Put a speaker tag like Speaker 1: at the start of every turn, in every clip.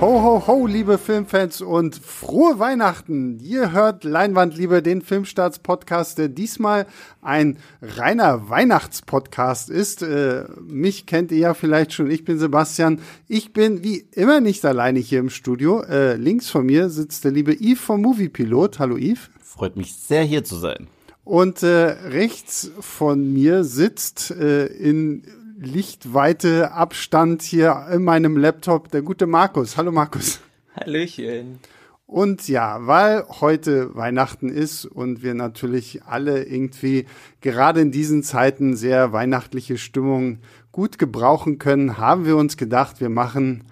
Speaker 1: Ho, ho, ho, liebe Filmfans und frohe Weihnachten! Ihr hört Leinwandliebe, den Filmstarts-Podcast, der diesmal ein reiner Weihnachtspodcast ist. Äh, mich kennt ihr ja vielleicht schon, ich bin Sebastian. Ich bin wie immer nicht alleine hier im Studio. Äh, links von mir sitzt der liebe Yves vom Moviepilot. Hallo Yves.
Speaker 2: Freut mich sehr, hier zu sein.
Speaker 1: Und äh, rechts von mir sitzt äh, in Lichtweite Abstand hier in meinem Laptop der gute Markus. Hallo Markus.
Speaker 3: Hallöchen.
Speaker 1: Und ja, weil heute Weihnachten ist und wir natürlich alle irgendwie gerade in diesen Zeiten sehr weihnachtliche Stimmung gut gebrauchen können, haben wir uns gedacht, wir machen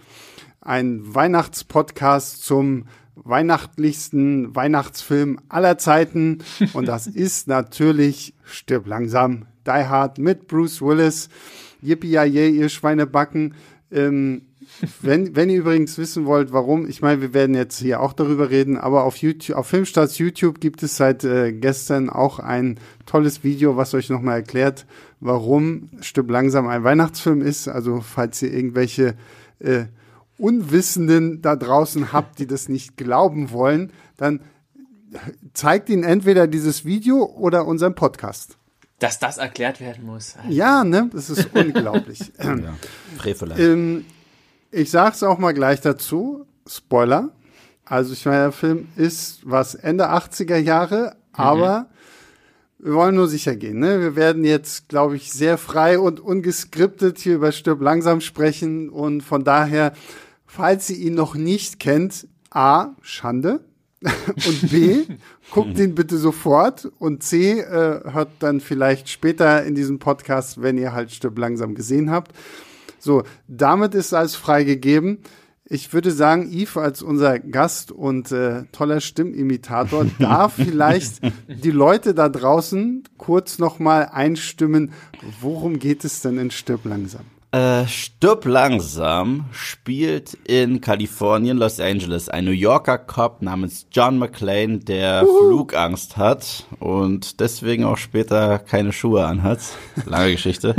Speaker 1: einen Weihnachtspodcast zum weihnachtlichsten Weihnachtsfilm aller Zeiten. Und das ist natürlich Stirb langsam, Die Hard mit Bruce Willis. Yippie ihr Schweinebacken. Ähm, wenn, wenn ihr übrigens wissen wollt, warum, ich meine, wir werden jetzt hier auch darüber reden, aber auf YouTube, auf Filmstarts YouTube gibt es seit äh, gestern auch ein tolles Video, was euch nochmal erklärt, warum Stück langsam ein Weihnachtsfilm ist. Also falls ihr irgendwelche äh, Unwissenden da draußen habt, die das nicht glauben wollen, dann zeigt ihnen entweder dieses Video oder unseren Podcast.
Speaker 3: Dass das erklärt werden muss.
Speaker 1: Alter. Ja, ne? Das ist unglaublich. ja, ähm, ich sag's auch mal gleich dazu. Spoiler. Also ich meine, der Film ist was Ende 80er Jahre, mhm. aber wir wollen nur sicher gehen. Ne? Wir werden jetzt, glaube ich, sehr frei und ungeskriptet hier über Stirb langsam sprechen und von daher, falls ihr ihn noch nicht kennt, A, Schande. und B, guckt den bitte sofort und C, äh, hört dann vielleicht später in diesem Podcast, wenn ihr halt Stück langsam gesehen habt. So, damit ist alles freigegeben. Ich würde sagen, Yves als unser Gast und äh, toller Stimmimitator darf vielleicht die Leute da draußen kurz nochmal einstimmen, worum geht es denn in Stirb langsam?
Speaker 2: Äh, Stirb langsam spielt in Kalifornien, Los Angeles, ein New Yorker Cop namens John McClane, der Uhu. Flugangst hat und deswegen auch später keine Schuhe anhat. Lange Geschichte.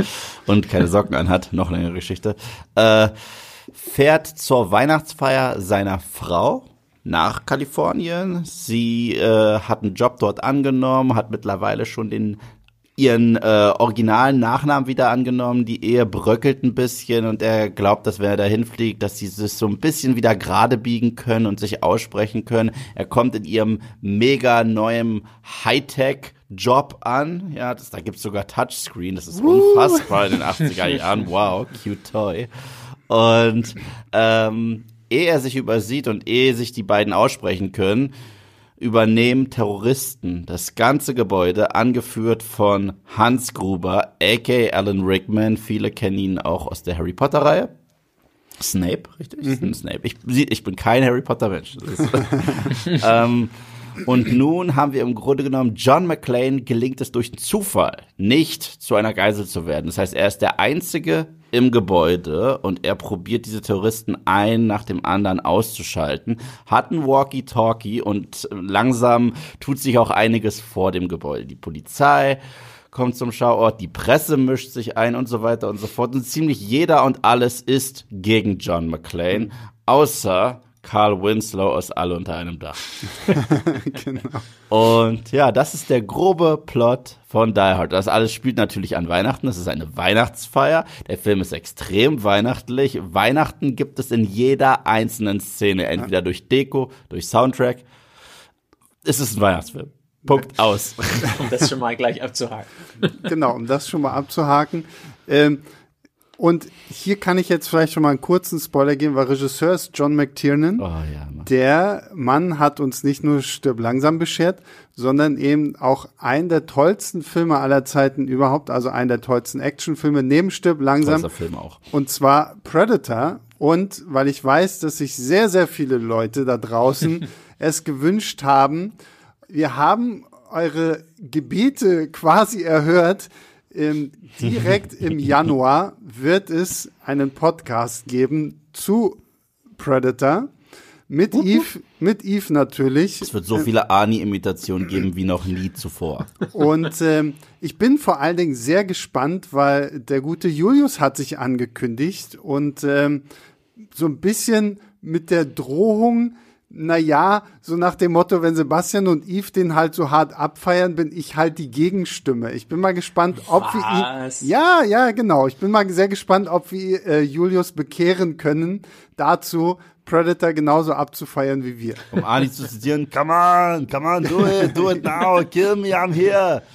Speaker 2: und keine Socken anhat. Noch längere Geschichte. Äh, fährt zur Weihnachtsfeier seiner Frau nach Kalifornien. Sie äh, hat einen Job dort angenommen, hat mittlerweile schon den ihren äh, originalen Nachnamen wieder angenommen. Die Ehe bröckelt ein bisschen und er glaubt, dass wenn er dahin fliegt, dass sie sich so ein bisschen wieder gerade biegen können und sich aussprechen können. Er kommt in ihrem mega neuen Hightech Job an. Ja, das, da gibt's sogar Touchscreen. Das ist unfassbar in den 80er Jahren. Wow, cute toy. Und ähm, ehe er sich übersieht und ehe sich die beiden aussprechen können, übernehmen Terroristen das ganze Gebäude, angeführt von Hans Gruber, aka Alan Rickman. Viele kennen ihn auch aus der Harry Potter-Reihe. Snape, richtig? Mhm. Snape. Ich, ich bin kein Harry Potter-Mensch. ähm, und nun haben wir im Grunde genommen, John McClane gelingt es durch Zufall, nicht zu einer Geisel zu werden. Das heißt, er ist der einzige im Gebäude und er probiert diese Terroristen ein nach dem anderen auszuschalten, hat ein Walkie-Talkie und langsam tut sich auch einiges vor dem Gebäude. Die Polizei kommt zum Schauort, die Presse mischt sich ein und so weiter und so fort. Und ziemlich jeder und alles ist gegen John McClane, außer Carl Winslow aus Alle unter einem Dach. genau. Und ja, das ist der grobe Plot von Die Hard. Das alles spielt natürlich an Weihnachten. Das ist eine Weihnachtsfeier. Der Film ist extrem weihnachtlich. Weihnachten gibt es in jeder einzelnen Szene, entweder durch Deko, durch Soundtrack. Es ist ein Weihnachtsfilm. Punkt aus.
Speaker 3: um das schon mal gleich abzuhaken.
Speaker 1: Genau, um das schon mal abzuhaken. Ähm, und hier kann ich jetzt vielleicht schon mal einen kurzen Spoiler geben, weil Regisseur ist John McTiernan. Oh, ja, Mann. Der Mann hat uns nicht nur Stirb langsam beschert, sondern eben auch einen der tollsten Filme aller Zeiten überhaupt, also einen der tollsten Actionfilme neben Stirb langsam.
Speaker 2: Film auch.
Speaker 1: Und zwar Predator. Und weil ich weiß, dass sich sehr, sehr viele Leute da draußen es gewünscht haben, wir haben eure Gebete quasi erhört, ähm, direkt im Januar wird es einen Podcast geben zu Predator. Mit uh -huh. Eve, mit Eve natürlich.
Speaker 2: Es wird so viele Ani-Imitationen geben wie noch nie zuvor.
Speaker 1: Und ähm, ich bin vor allen Dingen sehr gespannt, weil der gute Julius hat sich angekündigt und ähm, so ein bisschen mit der Drohung, na ja, so nach dem Motto, wenn Sebastian und Yves den halt so hart abfeiern, bin ich halt die Gegenstimme. Ich bin mal gespannt, ob
Speaker 3: Was?
Speaker 1: wir ihn, ja, ja, genau. Ich bin mal sehr gespannt, ob wir äh, Julius bekehren können, dazu Predator genauso abzufeiern wie wir.
Speaker 2: Um Ani zu zitieren, come on, come on, do it, do it now, kill me, I'm here.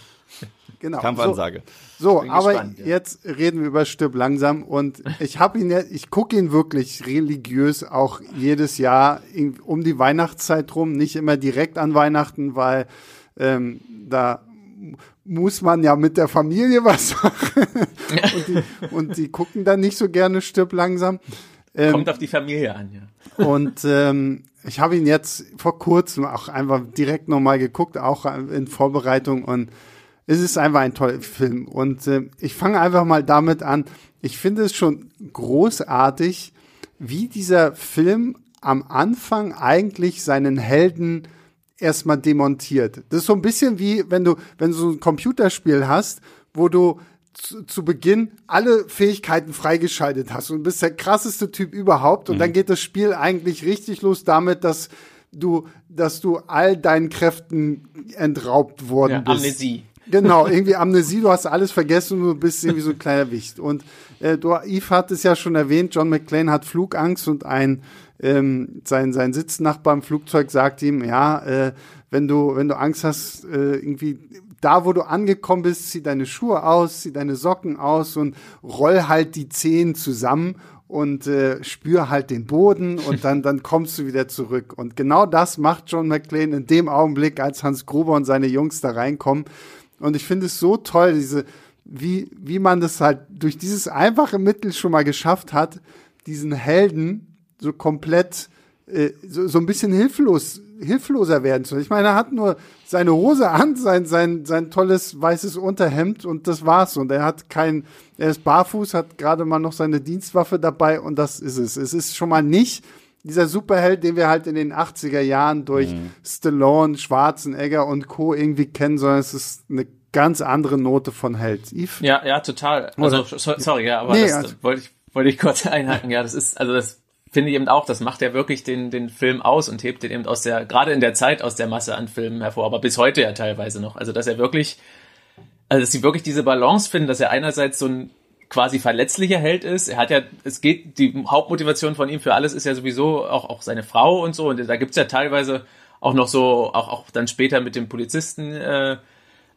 Speaker 1: Genau.
Speaker 2: Kampfansage.
Speaker 1: So,
Speaker 3: Bin
Speaker 1: aber
Speaker 3: gespannt, ja.
Speaker 1: jetzt reden wir über Stirb langsam und ich habe ihn, ja- ich gucke ihn wirklich religiös auch jedes Jahr in- um die Weihnachtszeit rum, nicht immer direkt an Weihnachten, weil ähm, da muss man ja mit der Familie was machen und, die, und die gucken dann nicht so gerne Stirb langsam. Ähm,
Speaker 3: Kommt auf die Familie an, ja.
Speaker 1: und ähm, ich habe ihn jetzt vor kurzem auch einfach direkt nochmal geguckt, auch in Vorbereitung und es ist einfach ein toller Film. Und äh, ich fange einfach mal damit an. Ich finde es schon großartig, wie dieser Film am Anfang eigentlich seinen Helden erstmal demontiert. Das ist so ein bisschen wie, wenn du, wenn du so ein Computerspiel hast, wo du zu, zu Beginn alle Fähigkeiten freigeschaltet hast und bist der krasseste Typ überhaupt und dann geht das Spiel eigentlich richtig los damit, dass du, dass du all deinen Kräften entraubt worden
Speaker 3: ja
Speaker 1: bist.
Speaker 3: Amnesie.
Speaker 1: Genau, irgendwie Amnesie, du hast alles vergessen und du bist irgendwie so ein kleiner Wicht. Und äh, du, Yves hat es ja schon erwähnt, John McClane hat Flugangst und ein ähm, sein, sein Sitznachbar im Flugzeug sagt ihm, ja, äh, wenn du, wenn du Angst hast, äh, irgendwie da, wo du angekommen bist, zieh deine Schuhe aus, zieh deine Socken aus und roll halt die Zehen zusammen und äh, spür halt den Boden und dann, dann kommst du wieder zurück. Und genau das macht John McClane in dem Augenblick, als Hans Gruber und seine Jungs da reinkommen. Und ich finde es so toll, diese, wie, wie man das halt durch dieses einfache Mittel schon mal geschafft hat, diesen Helden so komplett äh, so, so ein bisschen hilflos, hilfloser werden zu. Ich meine, er hat nur seine Hose an, sein, sein, sein tolles weißes Unterhemd und das war's. Und er hat kein, er ist barfuß, hat gerade mal noch seine Dienstwaffe dabei und das ist es. Es ist schon mal nicht dieser Superheld, den wir halt in den 80er Jahren durch Stallone, Schwarzenegger und Co. irgendwie kennen, sondern es ist eine ganz andere Note von Held. Yves?
Speaker 3: Ja, ja, total. Also, so, sorry, ja, aber
Speaker 1: Nee,
Speaker 3: das,
Speaker 1: also-
Speaker 3: das wollte ich, wollte ich kurz einhaken. Ja, das ist, also das finde ich eben auch, das macht ja wirklich den, den Film aus und hebt den eben aus der, gerade in der Zeit aus der Masse an Filmen hervor, aber bis heute ja teilweise noch. Also, dass er wirklich, also, dass sie wirklich diese Balance finden, dass er einerseits so ein quasi verletzlicher Held ist. Er hat ja, es geht, die Hauptmotivation von ihm für alles ist ja sowieso auch, auch seine Frau und so. Und da gibt's ja teilweise auch noch so, auch, auch dann später mit dem Polizisten, äh,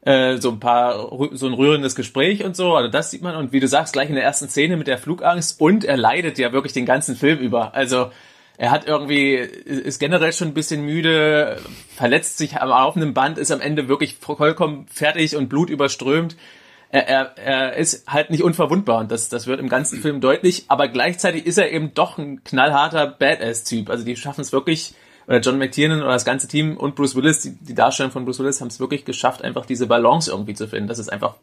Speaker 3: äh, so ein paar, so ein rührendes Gespräch und so. Also das sieht man. Und wie du sagst, gleich in der ersten Szene mit der Flugangst. Und er leidet ja wirklich den ganzen Film über. Also er hat irgendwie, ist generell schon ein bisschen müde, verletzt sich am laufenden Band, ist am Ende wirklich vollkommen fertig und blutüberströmt. Er, er, er ist halt nicht unverwundbar und das, das wird im ganzen Film deutlich, aber gleichzeitig ist er eben doch ein knallharter Badass-Typ. Also die schaffen es wirklich, oder John McTiernan oder das ganze Team und Bruce Willis, die, die Darstellung von Bruce Willis haben es wirklich geschafft, einfach diese Balance irgendwie zu finden, dass es einfach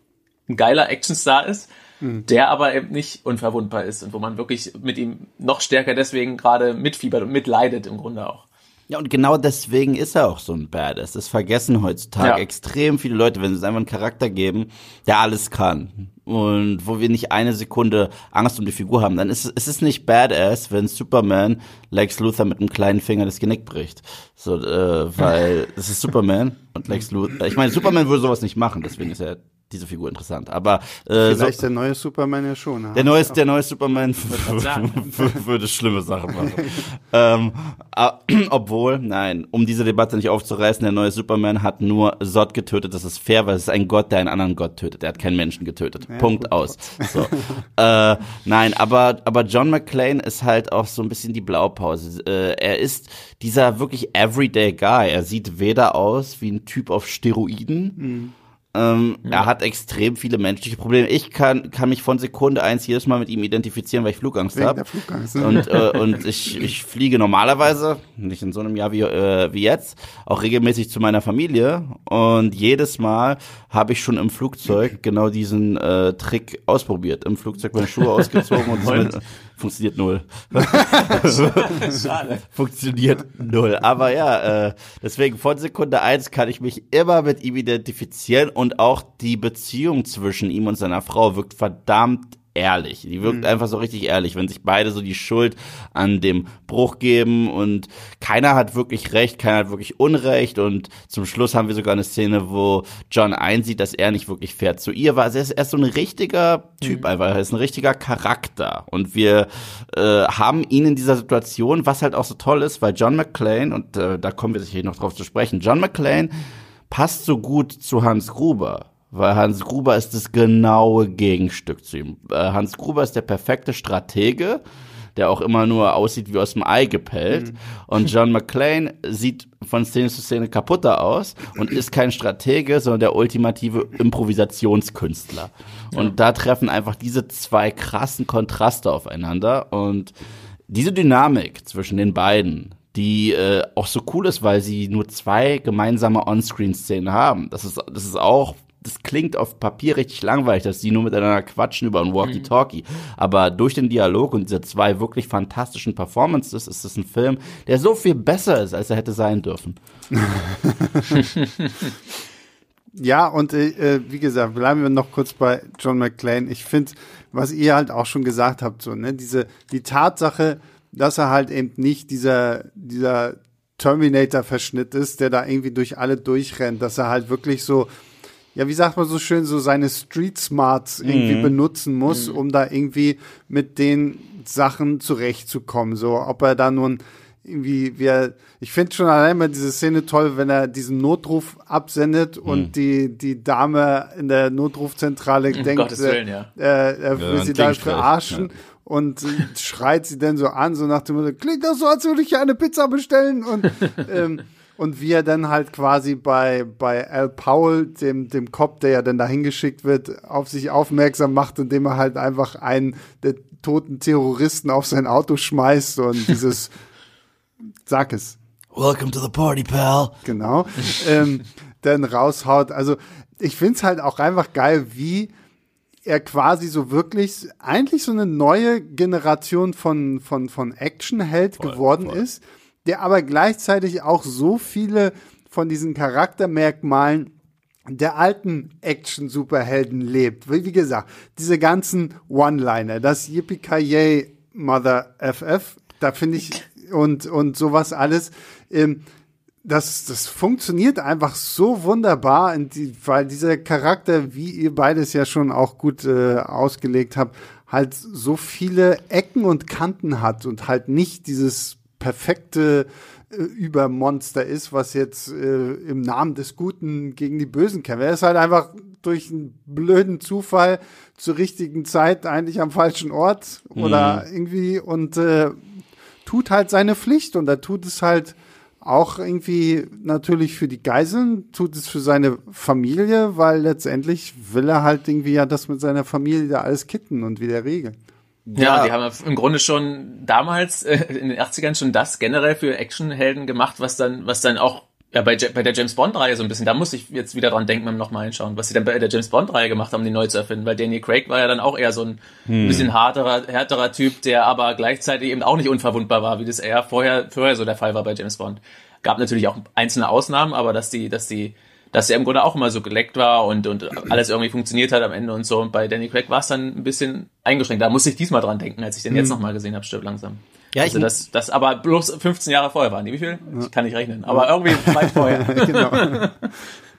Speaker 3: ein geiler Actionstar ist, der aber eben nicht unverwundbar ist und wo man wirklich mit ihm noch stärker deswegen gerade mitfiebert und mitleidet im Grunde auch.
Speaker 2: Ja, und genau deswegen ist er auch so ein Badass. Das vergessen heutzutage
Speaker 3: Ja.
Speaker 2: extrem viele Leute, wenn sie es einfach einen Charakter geben, der alles kann. Und wo wir nicht eine Sekunde Angst um die Figur haben, dann ist es, ist nicht Badass, wenn Superman Lex Luthor mit einem kleinen Finger das Genick bricht. So, äh, weil es ist Superman und Lex Luthor. Ich meine, Superman würde sowas nicht machen, deswegen ist ja diese Figur interessant. Aber äh, so,
Speaker 1: Vielleicht der neue Superman ja schon.
Speaker 2: der neue, der neue Superman würde schlimme Sachen machen. ähm, ah, obwohl, nein, um diese Debatte nicht aufzureißen, der neue Superman hat nur Zod getötet. Das ist fair, weil es ist ein Gott, der einen anderen Gott tötet. Er hat keinen Menschen getötet. Punkt
Speaker 1: gut,
Speaker 2: aus. So. äh, nein, aber, aber John McClane ist halt auch so ein bisschen die Blaupause. Äh, er ist dieser wirklich everyday Guy. Er sieht weder aus wie ein Typ auf Steroiden. Ähm, Er hat extrem viele menschliche Probleme. Ich kann, kann mich von Sekunde eins jedes Mal mit ihm identifizieren, weil ich Flugangst habe.
Speaker 1: ne?
Speaker 2: Und, äh, und ich, ich fliege normalerweise, nicht in so einem Jahr wie, äh, wie jetzt, auch regelmäßig zu meiner Familie. Und jedes Mal habe ich schon im Flugzeug genau diesen äh, Trick ausprobiert. Im Flugzeug meine Schuhe ausgezogen und,
Speaker 3: Und?
Speaker 2: es funktioniert null.
Speaker 3: Schade.
Speaker 2: funktioniert null. Aber ja, äh, deswegen von Sekunde eins kann ich mich immer mit ihm identifizieren und auch die Beziehung zwischen ihm und seiner Frau wirkt verdammt ehrlich. Die wirkt mhm. einfach so richtig ehrlich, wenn sich beide so die Schuld an dem Bruch geben und keiner hat wirklich recht, keiner hat wirklich Unrecht und zum Schluss haben wir sogar eine Szene, wo John einsieht, dass er nicht wirklich fair zu ihr war. Also er ist, er ist so ein richtiger Typ mhm. einfach, er ist ein richtiger Charakter und wir äh, haben ihn in dieser Situation, was halt auch so toll ist, weil John McClane und äh, da kommen wir sicher noch drauf zu sprechen, John McClane passt so gut zu Hans Gruber weil Hans Gruber ist das genaue Gegenstück zu ihm. Äh, Hans Gruber ist der perfekte Stratege, der auch immer nur aussieht wie aus dem Ei gepellt. Mhm. Und John McClane sieht von Szene zu Szene kaputter aus und ist kein Stratege, sondern der ultimative Improvisationskünstler. Und da treffen einfach diese zwei krassen Kontraste aufeinander und diese Dynamik zwischen den beiden, die äh, auch so cool ist, weil sie nur zwei gemeinsame On-Screen-Szenen haben. Das ist, das ist auch das klingt auf Papier richtig langweilig, dass die nur miteinander quatschen über ein Walkie-Talkie. Mhm. Aber durch den Dialog und diese zwei wirklich fantastischen Performances ist es ein Film, der so viel besser ist, als er hätte sein dürfen.
Speaker 1: ja, und äh, wie gesagt, bleiben wir noch kurz bei John McClane. Ich finde, was ihr halt auch schon gesagt habt, so, ne, diese, die Tatsache, dass er halt eben nicht dieser, dieser Terminator-Verschnitt ist, der da irgendwie durch alle durchrennt, dass er halt wirklich so ja, wie sagt man so schön, so seine Street Smarts irgendwie mhm. benutzen muss, mhm. um da irgendwie mit den Sachen zurechtzukommen. So, ob er da nun irgendwie, wir, ich finde schon allein mal diese Szene toll, wenn er diesen Notruf absendet mhm. und die, die Dame in der Notrufzentrale um denkt, Gottes Willen, ja. äh, er will ja, sie da verarschen. Ja. Und schreit sie dann so an, so nach dem Motto, klingt das so, als würde ich hier eine Pizza bestellen. Und ähm, und wie er dann halt quasi bei, bei Al Powell, dem, dem Cop, der ja dann dahin geschickt wird, auf sich aufmerksam macht, indem er halt einfach einen der toten Terroristen auf sein Auto schmeißt und dieses, sag es.
Speaker 2: Welcome to the party, pal.
Speaker 1: Genau. ähm, dann raushaut. Also, ich find's halt auch einfach geil, wie er quasi so wirklich eigentlich so eine neue Generation von, von, von Actionheld geworden voll. ist der aber gleichzeitig auch so viele von diesen Charaktermerkmalen der alten Action-Superhelden lebt. Wie, gesagt, diese ganzen One-Liner, das Yippie Mother FF, da finde ich, und, und sowas alles, ähm, das, das funktioniert einfach so wunderbar, weil dieser Charakter, wie ihr beides ja schon auch gut äh, ausgelegt habt, halt so viele Ecken und Kanten hat und halt nicht dieses perfekte äh, Übermonster ist, was jetzt äh, im Namen des Guten gegen die Bösen kämpft. Er ist halt einfach durch einen blöden Zufall zur richtigen Zeit eigentlich am falschen Ort oder mhm. irgendwie und äh, tut halt seine Pflicht und er tut es halt auch irgendwie natürlich für die Geiseln, tut es für seine Familie, weil letztendlich will er halt irgendwie ja das mit seiner Familie da alles kitten und wieder regeln.
Speaker 3: Ja, ja, die haben im Grunde schon damals äh, in den 80ern schon das generell für Actionhelden gemacht, was dann, was dann auch ja, bei, bei der James Bond-Reihe so ein bisschen, da muss ich jetzt wieder dran denken beim nochmal hinschauen, was sie dann bei der James Bond-Reihe gemacht haben, die neu zu erfinden, weil Daniel Craig war ja dann auch eher so ein hm. bisschen harterer, härterer Typ, der aber gleichzeitig eben auch nicht unverwundbar war, wie das eher vorher, vorher so der Fall war bei James Bond. Gab natürlich auch einzelne Ausnahmen, aber dass die, dass die dass er im Grunde auch immer so geleckt war und, und alles irgendwie funktioniert hat am Ende und so. Und bei Danny Craig war es dann ein bisschen eingeschränkt. Da muss ich diesmal dran denken, als ich den jetzt mhm. nochmal gesehen habe, stirb langsam. Ja, also ich das, das aber bloß 15 Jahre vorher waren. Wie viel? Ich kann nicht rechnen, aber irgendwie weit vorher. genau.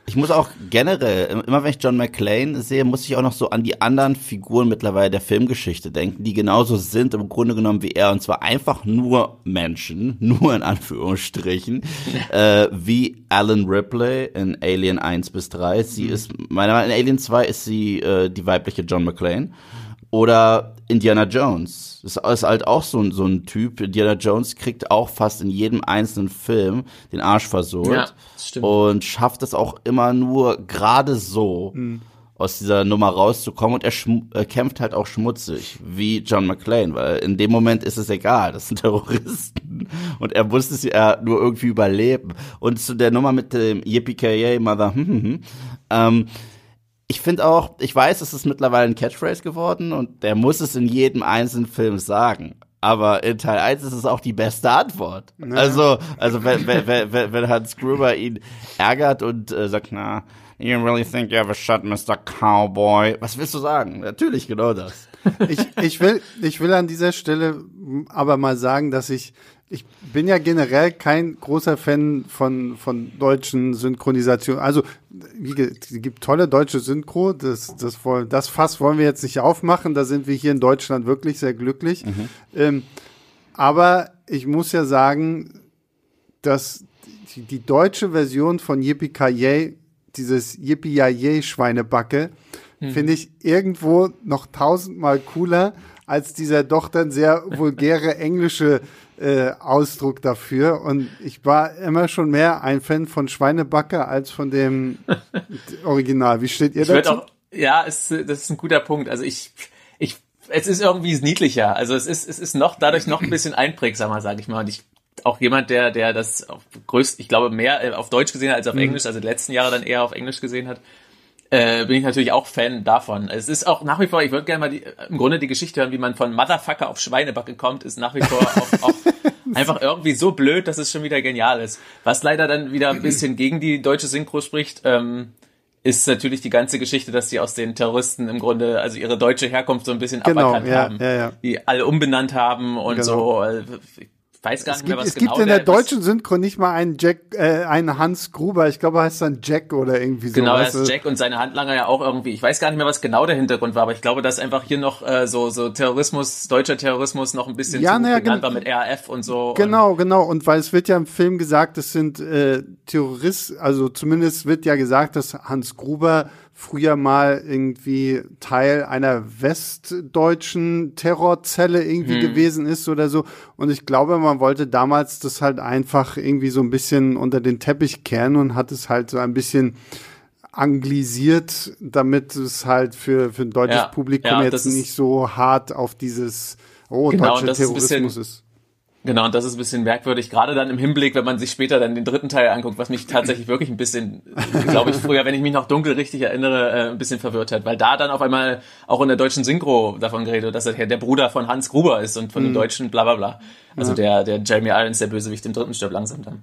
Speaker 2: Ich muss auch generell, immer wenn ich John McClane sehe, muss ich auch noch so an die anderen Figuren mittlerweile der Filmgeschichte denken, die genauso sind im Grunde genommen wie er, und zwar einfach nur Menschen, nur in Anführungsstrichen, äh, wie Alan Ripley in Alien 1 bis 3. Sie mhm. ist, meiner Meinung nach, in Alien 2 ist sie äh, die weibliche John McClane. Oder Indiana Jones. Das ist halt auch so ein, so ein Typ. Indiana Jones kriegt auch fast in jedem einzelnen Film den Arsch versohlt. Ja, stimmt. Und schafft es auch immer nur gerade so, mhm. aus dieser Nummer rauszukommen. Und er, er, kämpft halt auch schmutzig, wie John McClane, weil in dem Moment ist es egal. Das sind Terroristen. Und er muss es ja nur irgendwie überleben. Und zu der Nummer mit dem Yippie Mother, hm, hm, hm, ähm, ich finde auch, ich weiß, es ist mittlerweile ein Catchphrase geworden und der muss es in jedem einzelnen Film sagen. Aber in Teil 1 ist es auch die beste Antwort. Ja. Also, also wenn, wenn, wenn, wenn Hans Gruber ihn ärgert und äh, sagt, na, You really think you have a shot, Mr. Cowboy? Was willst du sagen? Natürlich genau das.
Speaker 1: ich, ich will, ich will an dieser Stelle aber mal sagen, dass ich, ich bin ja generell kein großer Fan von, von deutschen Synchronisationen. Also, wie, es gibt tolle deutsche Synchro. Das, das, das Fass wollen wir jetzt nicht aufmachen. Da sind wir hier in Deutschland wirklich sehr glücklich. Mhm. Ähm, aber ich muss ja sagen, dass die, die deutsche Version von Yippie Kaye, dieses Yippie Schweinebacke, mhm. finde ich irgendwo noch tausendmal cooler als dieser doch dann sehr vulgäre englische äh, Ausdruck dafür. Und ich war immer schon mehr ein Fan von Schweinebacke als von dem Original. Wie steht ihr ich dazu?
Speaker 3: Auch, ja, es, das ist ein guter Punkt. Also ich, ich, es ist irgendwie niedlicher. Also es ist, es ist noch dadurch noch ein bisschen einprägsamer, sage ich mal. Und ich auch jemand, der, der das größt, ich glaube, mehr äh, auf Deutsch gesehen hat als auf mhm. Englisch, also die letzten Jahre dann eher auf Englisch gesehen hat, äh, bin ich natürlich auch Fan davon. Es ist auch nach wie vor, ich würde gerne mal die, im Grunde die Geschichte hören, wie man von Motherfucker auf Schweinebacke kommt, ist nach wie vor auch, auch einfach irgendwie so blöd, dass es schon wieder genial ist. Was leider dann wieder ein bisschen gegen die deutsche Synchro spricht, ähm, ist natürlich die ganze Geschichte, dass sie aus den Terroristen im Grunde, also ihre deutsche Herkunft so ein bisschen genau, aberkannt ja, haben, ja, ja. die alle umbenannt haben und genau. so. Weiß gar es nicht mehr, was
Speaker 1: es genau Es gibt in der deutschen Synchro nicht mal einen Jack, äh, einen Hans Gruber. Ich glaube, er heißt dann Jack oder irgendwie so.
Speaker 3: Genau, er ist Jack und seine Handlanger ja auch irgendwie. Ich weiß gar nicht mehr, was genau der Hintergrund war, aber ich glaube, dass einfach hier noch äh, so so Terrorismus, deutscher Terrorismus noch ein bisschen
Speaker 1: ja, zu naja,
Speaker 3: war mit RAF und so.
Speaker 1: Genau, und genau. Und weil es wird ja im Film gesagt, es sind äh, Terroristen, also zumindest wird ja gesagt, dass Hans Gruber früher mal irgendwie Teil einer westdeutschen Terrorzelle irgendwie hm. gewesen ist oder so. Und ich glaube, man wollte damals das halt einfach irgendwie so ein bisschen unter den Teppich kehren und hat es halt so ein bisschen anglisiert, damit es halt für, für ein deutsches ja, Publikum ja, jetzt nicht so hart auf dieses oh, genau, deutscher Terrorismus ist.
Speaker 3: Genau, und das ist ein bisschen merkwürdig, gerade dann im Hinblick, wenn man sich später dann den dritten Teil anguckt, was mich tatsächlich wirklich ein bisschen, glaube ich, früher, wenn ich mich noch dunkel richtig erinnere, äh, ein bisschen verwirrt hat, weil da dann auf einmal auch in der deutschen Synchro davon geredet, dass er der Bruder von Hans Gruber ist und von mhm. dem deutschen bla bla bla. Also ja. der, der Jeremy Irons, der Bösewicht im dritten stirbt langsam dann.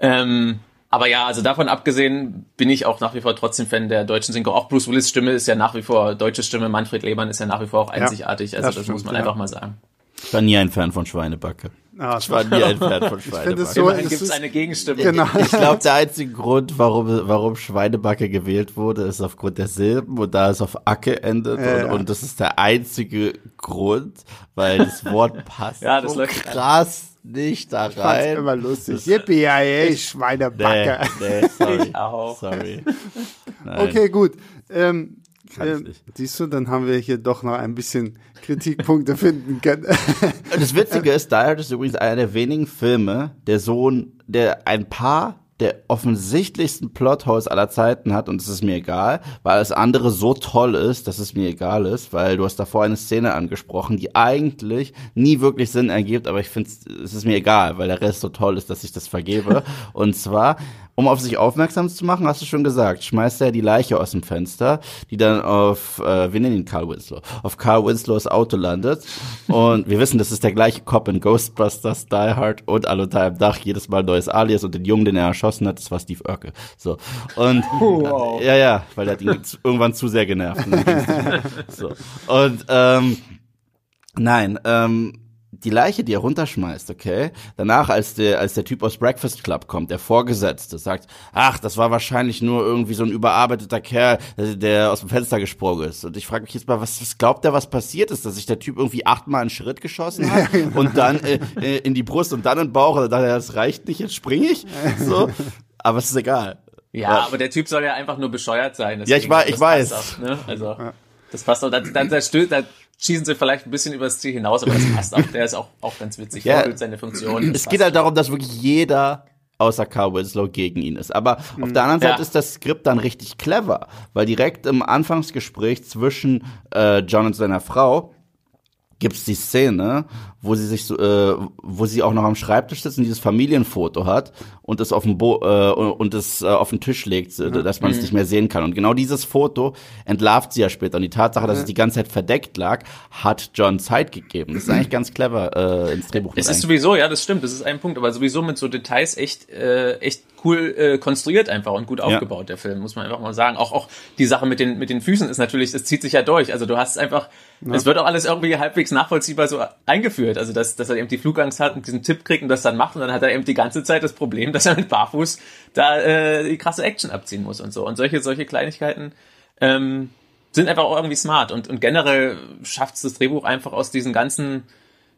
Speaker 3: Ähm, aber ja, also davon abgesehen bin ich auch nach wie vor trotzdem Fan der deutschen Synchro. Auch Bruce Willis Stimme ist ja nach wie vor, deutsche Stimme, Manfred Lehmann ist ja nach wie vor auch einzigartig. Ja, also das, das stimmt, muss man ja. einfach mal sagen.
Speaker 2: Ich war nie ein Fan von Schweinebacke. Ah, ich war nie ein Fan von Schweinebacke.
Speaker 3: So, Immerhin gibt es eine Gegenstimme.
Speaker 2: Genau. Ich glaube, der einzige Grund, warum, warum Schweinebacke gewählt wurde, ist aufgrund der Silben und da es auf Acke endet. Ja, und, ja. und, das ist der einzige Grund, weil das Wort passt ja, das so krass an. nicht da rein.
Speaker 1: Ich immer lustig. Yippie, ey, Schweinebacke.
Speaker 2: Nee, nee, sorry. Ich auch. Sorry.
Speaker 1: Nein. Okay, gut. Ähm, ähm, siehst du, dann haben wir hier doch noch ein bisschen Kritikpunkte finden können.
Speaker 2: das Witzige ist, Die Hard ist übrigens einer der wenigen Filme, der Sohn, der ein paar der offensichtlichsten Plotholes aller Zeiten hat und es ist mir egal, weil das andere so toll ist, dass es mir egal ist, weil du hast davor eine Szene angesprochen, die eigentlich nie wirklich Sinn ergibt, aber ich finde, es ist mir egal, weil der Rest so toll ist, dass ich das vergebe. und zwar um auf sich aufmerksam zu machen, hast du schon gesagt, schmeißt er die Leiche aus dem Fenster, die dann auf, äh, wir nennen ihn Carl Winslow, auf Carl Winslows Auto landet. Und wir wissen, das ist der gleiche Cop in Ghostbusters, Die Hard und All unter einem Dach, jedes Mal neues Alias und den Jungen, den er erschossen hat, das war Steve Urkel. So. Und, wow. ja, ja, weil er hat ihn irgendwann zu sehr genervt. so. Und, ähm, nein, ähm, die Leiche, die er runterschmeißt, okay? Danach, als der, als der Typ aus Breakfast Club kommt, der Vorgesetzte, sagt, ach, das war wahrscheinlich nur irgendwie so ein überarbeiteter Kerl, der aus dem Fenster gesprungen ist. Und ich frage mich jetzt mal, was, was glaubt der, was passiert ist, dass sich der Typ irgendwie achtmal einen Schritt geschossen hat und dann äh, äh, in die Brust und dann in den Bauch und dann, das reicht nicht, jetzt springe ich. So. Aber es ist egal.
Speaker 3: Ja, ja, aber der Typ soll ja einfach nur bescheuert sein.
Speaker 2: Ja, ich, war, ich weiß. Auch,
Speaker 3: ne? Also, das passt auch. Dann, dann, dann, dann, schießen sie vielleicht ein bisschen übers Ziel hinaus, aber das passt auch. Der ist auch, auch ganz witzig, ja, erfüllt seine Funktion.
Speaker 2: Es geht halt darum, dass wirklich jeder außer Carl Winslow gegen ihn ist. Aber mhm. auf der anderen Seite ja. ist das Skript dann richtig clever, weil direkt im Anfangsgespräch zwischen äh, John und seiner Frau gibt's die Szene, wo sie sich so, äh, wo sie auch noch am Schreibtisch sitzt und dieses Familienfoto hat und es auf dem Bo äh, und es äh, auf den Tisch legt, äh, dass man es nicht mehr sehen kann. Und genau dieses Foto entlarvt sie ja später. Und die Tatsache, dass es die ganze Zeit verdeckt lag, hat John Zeit gegeben. Das ist eigentlich ganz clever äh, ins Drehbuch.
Speaker 3: Es ist sowieso, ja, das stimmt, das ist ein Punkt, aber sowieso mit so Details echt, äh, echt cool äh, konstruiert einfach und gut aufgebaut, der Film, muss man einfach mal sagen. Auch, auch die Sache mit den, mit den Füßen ist natürlich, das zieht sich ja durch. Also du hast einfach, es wird auch alles irgendwie halbwegs nachvollziehbar so eingeführt. Also dass, dass er eben die Flugangst hat und diesen Tipp kriegt und das dann macht und dann hat er eben die ganze Zeit das Problem, dass er mit Barfuß da äh, die krasse Action abziehen muss und so. Und solche, solche Kleinigkeiten ähm, sind einfach auch irgendwie smart und, und generell schafft es das Drehbuch einfach aus diesen ganzen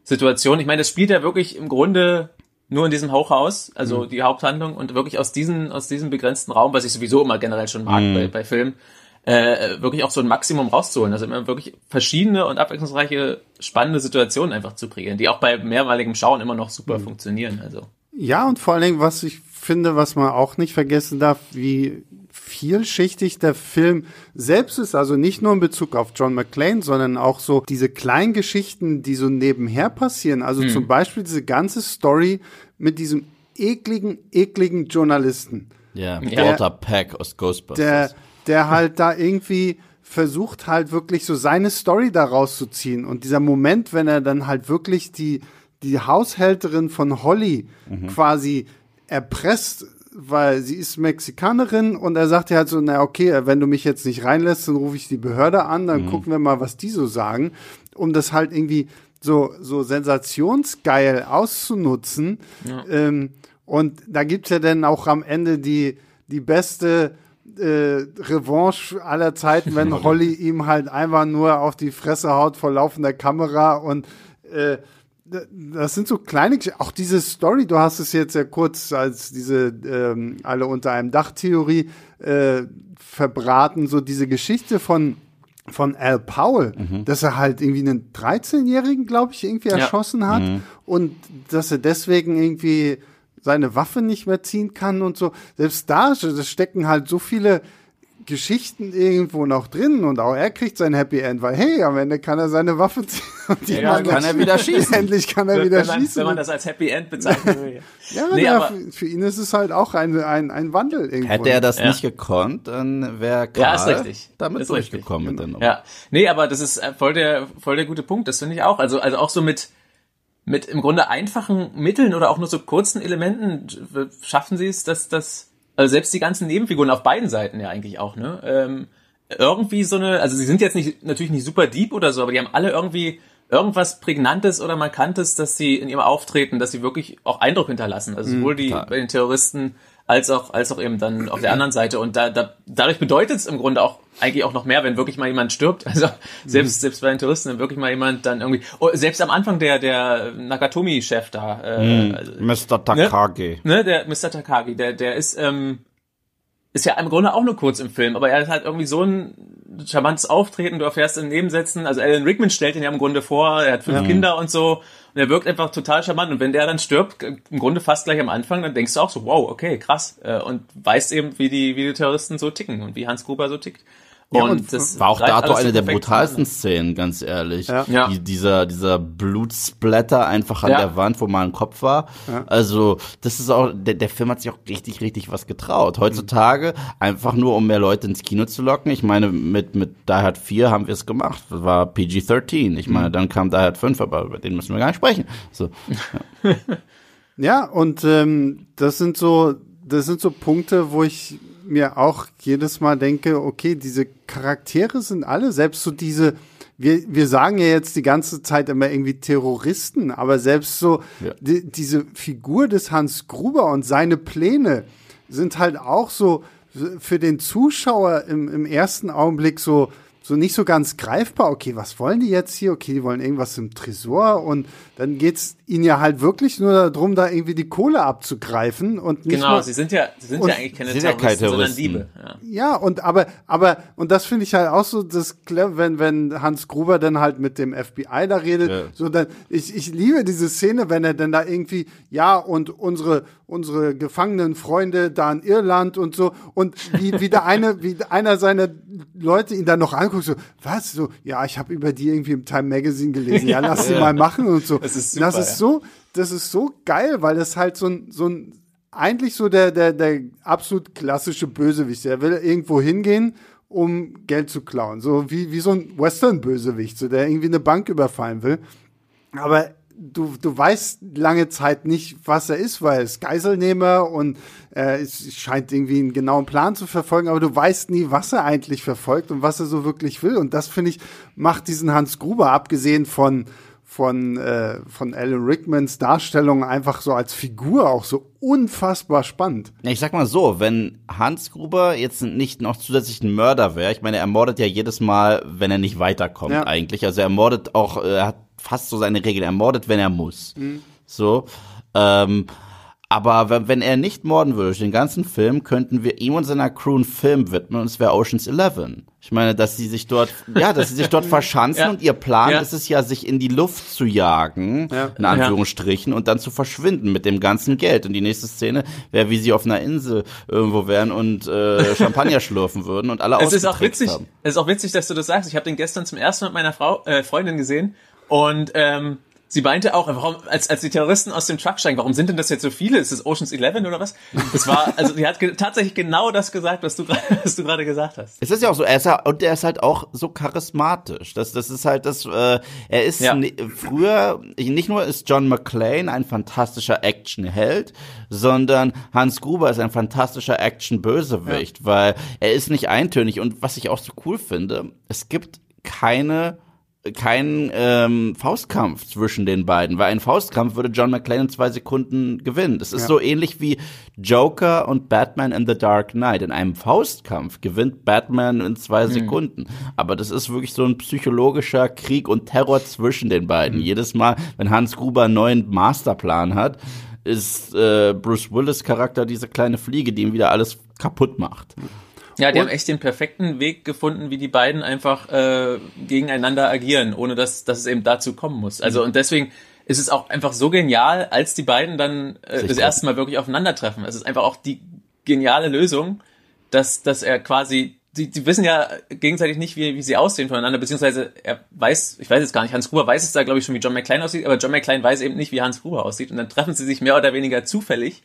Speaker 3: Situationen. Ich meine, das spielt ja wirklich im Grunde nur in diesem Hochhaus, also die Haupthandlung und wirklich aus diesem aus diesem begrenzten Raum, was ich sowieso immer generell schon mag bei, bei Filmen, äh, wirklich auch so ein Maximum rauszuholen. Also immer wirklich verschiedene und abwechslungsreiche, spannende Situationen einfach zu kreieren, die auch bei mehrmaligem Schauen immer noch super funktionieren. Also
Speaker 1: Ja, und vor allen Dingen, was ich finde, was man auch nicht vergessen darf, wie vielschichtig der Film selbst ist, also nicht nur in Bezug auf John McClane, sondern auch so diese kleinen Geschichten, die so nebenher passieren. Also zum Beispiel diese ganze Story mit diesem ekligen, ekligen Journalisten,
Speaker 2: Ja,
Speaker 3: Ja.
Speaker 2: Walter Peck aus Ghostbusters.
Speaker 1: der, der halt da irgendwie versucht halt wirklich so seine Story da rauszuziehen. Und dieser Moment, wenn er dann halt wirklich die, die Haushälterin von Holly quasi erpresst, weil sie ist Mexikanerin und er sagt ja halt so, na okay, wenn du mich jetzt nicht reinlässt, dann rufe ich die Behörde an, dann gucken wir mal, was die so sagen, um das halt irgendwie so, so sensationsgeil auszunutzen. Ähm, und da gibt's ja dann auch am Ende die, die beste äh, Revanche aller Zeiten, wenn Holly ihm halt einfach nur auf die Fresse haut vor laufender Kamera und äh, das sind so kleine Gesch auch diese Story, du hast es jetzt ja kurz als diese ähm, alle unter einem Dach Theorie äh, verbraten, so diese Geschichte von von Al Powell, dass er halt irgendwie einen 13-Jährigen, glaube ich, irgendwie erschossen hat und dass er deswegen irgendwie seine Waffe nicht mehr ziehen kann und so. Selbst da da stecken halt so viele Geschichten irgendwo noch drin und auch er kriegt sein Happy End, weil hey, am Ende kann er seine Waffe ziehen und die
Speaker 3: Ja,
Speaker 2: kann er wieder schießen.
Speaker 1: Endlich kann er wieder
Speaker 3: wenn, man,
Speaker 1: schießen.
Speaker 3: wenn man das als Happy End bezeichnen will.
Speaker 1: ja,
Speaker 3: nee,
Speaker 1: ja,
Speaker 3: aber-
Speaker 1: für, für ihn ist es halt auch ein, ein, ein Wandel irgendwo.
Speaker 2: Hätte er das
Speaker 3: Ja.
Speaker 2: nicht gekonnt, dann wäre Karl
Speaker 3: Ja, ist richtig.
Speaker 2: damit
Speaker 3: Ist richtig.
Speaker 2: durchgekommen mit der Nummer.
Speaker 3: Ja, nee, aber das ist äh, voll der voll der gute Punkt. Das finde ich auch. Also also auch so mit mit im Grunde einfachen Mitteln oder auch nur so kurzen Elementen schaffen sie es, dass das also selbst die ganzen Nebenfiguren auf beiden Seiten ja eigentlich auch ne ähm, irgendwie so eine also sie sind jetzt nicht natürlich nicht super deep oder so, aber die haben alle irgendwie irgendwas prägnantes oder markantes, dass sie in ihrem Auftreten, dass sie wirklich auch Eindruck hinterlassen. Also sowohl die bei den Terroristen als auch als auch eben dann auf der anderen Seite und da, da dadurch bedeutet es im Grunde auch eigentlich auch noch mehr, wenn wirklich mal jemand stirbt. Also selbst selbst bei den Touristen, wenn wirklich mal jemand dann irgendwie oh, selbst am Anfang der der Nakatomi-Chef da, äh, also,
Speaker 2: Mr. Takagi.
Speaker 3: ne, der Mr. Takagi, der der ist ähm, ist ja im Grunde auch nur kurz im Film, aber er hat halt irgendwie so ein charmantes Auftreten, du erfährst in Nebensätzen, also Alan Rickman stellt ihn ja im Grunde vor, er hat fünf Kinder und so, und er wirkt einfach total charmant, und wenn der dann stirbt, im Grunde fast gleich am Anfang, dann denkst du auch so, wow, okay, krass, äh, und weißt eben, wie die, wie die Terroristen so ticken und wie Hans Gruber so tickt.
Speaker 1: Ja, und
Speaker 2: War auch dato eine der brutalsten. Szenen, ganz ehrlich.
Speaker 1: Ja.
Speaker 3: Ja.
Speaker 2: Die, dieser, dieser Blutsplatter einfach an
Speaker 3: Ja.
Speaker 2: der Wand, wo mal ein Kopf war. Also, das ist auch, der, der Film hat sich auch richtig, richtig was getraut. Heutzutage, einfach nur, um mehr Leute ins Kino zu locken. Ich meine, mit, mit Die Hard 4 haben wir es gemacht. Das war PG-13. Ich meine, dann kam Die Hard 5, aber über den müssen wir gar nicht sprechen. So.
Speaker 1: Ja, und ähm, das sind so, das sind so Punkte, wo ich mir auch jedes Mal denke, okay, diese Charaktere sind alle, selbst so diese, wir, wir sagen ja jetzt die ganze Zeit immer irgendwie Terroristen, aber selbst so
Speaker 2: Ja.
Speaker 1: die, diese Figur des Hans Gruber und seine Pläne sind halt auch so für den Zuschauer im, im ersten Augenblick so, so nicht so ganz greifbar. Okay, was wollen die jetzt hier? Okay, die wollen irgendwas im Tresor und dann geht's ihnen ja halt wirklich nur darum, da irgendwie die Kohle abzugreifen und nicht
Speaker 3: Genau,
Speaker 1: mal,
Speaker 3: sie sind ja, sie sind ja eigentlich keine
Speaker 2: sind ja keine
Speaker 3: Terroristen, sondern
Speaker 2: Terroristen.
Speaker 3: Diebe. Ja.
Speaker 1: ja, und aber, aber, und das finde ich halt auch so, das wenn, wenn Hans Gruber dann halt mit dem FBI da redet,
Speaker 2: Ja.
Speaker 1: so dann, ich, ich liebe diese Szene, wenn er dann da irgendwie, ja, und unsere, unsere gefangenen Freunde da in Irland und so und wie, wie der eine, wie einer seiner Leute ihn dann noch anguckt, so, was, so, ja, ich habe über die irgendwie im Time Magazine gelesen, ja, lass sie mal machen und so.
Speaker 3: Das ist super,
Speaker 1: das ist so, das ist so geil, weil das halt so ein, so ein, eigentlich so der, der, der absolut klassische Bösewicht. Der will irgendwo hingehen, um Geld zu klauen. So wie, wie so ein Western-Bösewicht, so der irgendwie eine Bank überfallen will. Aber du, du weißt lange Zeit nicht, was er ist, weil er ist Geiselnehmer und äh, es scheint irgendwie einen genauen Plan zu verfolgen, aber du weißt nie, was er eigentlich verfolgt und was er so wirklich will. Und das, finde ich, macht diesen Hans Gruber, abgesehen von von, äh, von Alan Rickmans Darstellung einfach so als Figur auch so unfassbar spannend.
Speaker 2: Ja, ich sag mal so, wenn Hans Gruber jetzt nicht noch zusätzlich ein Mörder wäre, ich meine, er mordet ja jedes Mal, wenn er nicht weiterkommt
Speaker 1: Ja.
Speaker 2: eigentlich. Also er mordet auch, er hat fast so seine Regeln, er mordet, wenn er muss.
Speaker 1: Mhm.
Speaker 2: So. Ähm, aber wenn, er nicht morden würde, durch den ganzen Film, könnten wir ihm und seiner Crew einen Film widmen und es wäre Ocean's Eleven. Ich meine, dass sie sich dort, ja, dass sie sich dort verschanzen
Speaker 3: Ja.
Speaker 2: und ihr Plan
Speaker 3: Ja.
Speaker 2: ist es ja, sich in die Luft zu jagen,
Speaker 1: Ja.
Speaker 2: in Anführungsstrichen, und dann zu verschwinden mit dem ganzen Geld. Und die nächste Szene wäre, wie sie auf einer Insel irgendwo wären und äh, Champagner schlürfen würden und alle
Speaker 3: Es ist auch witzig,
Speaker 2: haben.
Speaker 3: es ist auch witzig, dass du das sagst. Ich habe den gestern zum ersten Mal mit meiner Frau, äh, Freundin gesehen und ähm, sie meinte auch, warum, als, als die Terroristen aus dem Truck steigen, warum sind denn das jetzt so viele? Ist das Ocean's Eleven oder was? Das war, also die hat ge tatsächlich genau das gesagt, was du gerade, was du gerade gesagt hast.
Speaker 2: Es ist ja auch so, er ist ja, und er ist halt auch so charismatisch. Das, das ist halt das, äh, er ist
Speaker 3: Ja.
Speaker 2: früher, nicht nur ist John McClane ein fantastischer Actionheld, sondern Hans Gruber ist ein fantastischer Action-Bösewicht, weil er ist nicht eintönig. Und was ich auch so cool finde, es gibt keine kein ähm, Faustkampf zwischen den beiden, weil ein Faustkampf würde John McClane in zwei Sekunden gewinnen. Das ist
Speaker 1: Ja.
Speaker 2: so ähnlich wie Joker und Batman in The Dark Knight. In einem Faustkampf gewinnt Batman in zwei Sekunden. Aber das ist wirklich so ein psychologischer Krieg und Terror zwischen den beiden. Jedes Mal, wenn Hans Gruber einen neuen Masterplan hat, ist äh, Bruce Willis Charakter diese kleine Fliege, die ihm wieder alles kaputt macht.
Speaker 3: Ja, die
Speaker 1: Und-
Speaker 3: haben echt den perfekten Weg gefunden, wie die beiden einfach äh, gegeneinander agieren, ohne dass, dass es eben dazu kommen muss. Also und deswegen ist es auch einfach so genial, als die beiden dann äh, das erste Mal wirklich aufeinandertreffen. Es ist einfach auch die geniale Lösung, dass, dass er quasi, die, die wissen ja gegenseitig nicht, wie, wie sie aussehen voneinander, beziehungsweise er weiß, ich weiß jetzt gar nicht, Hans Gruber weiß es da, glaube ich, schon, wie John McClane aussieht, aber John McClane weiß eben nicht, wie Hans Gruber aussieht. Und dann treffen sie sich mehr oder weniger zufällig.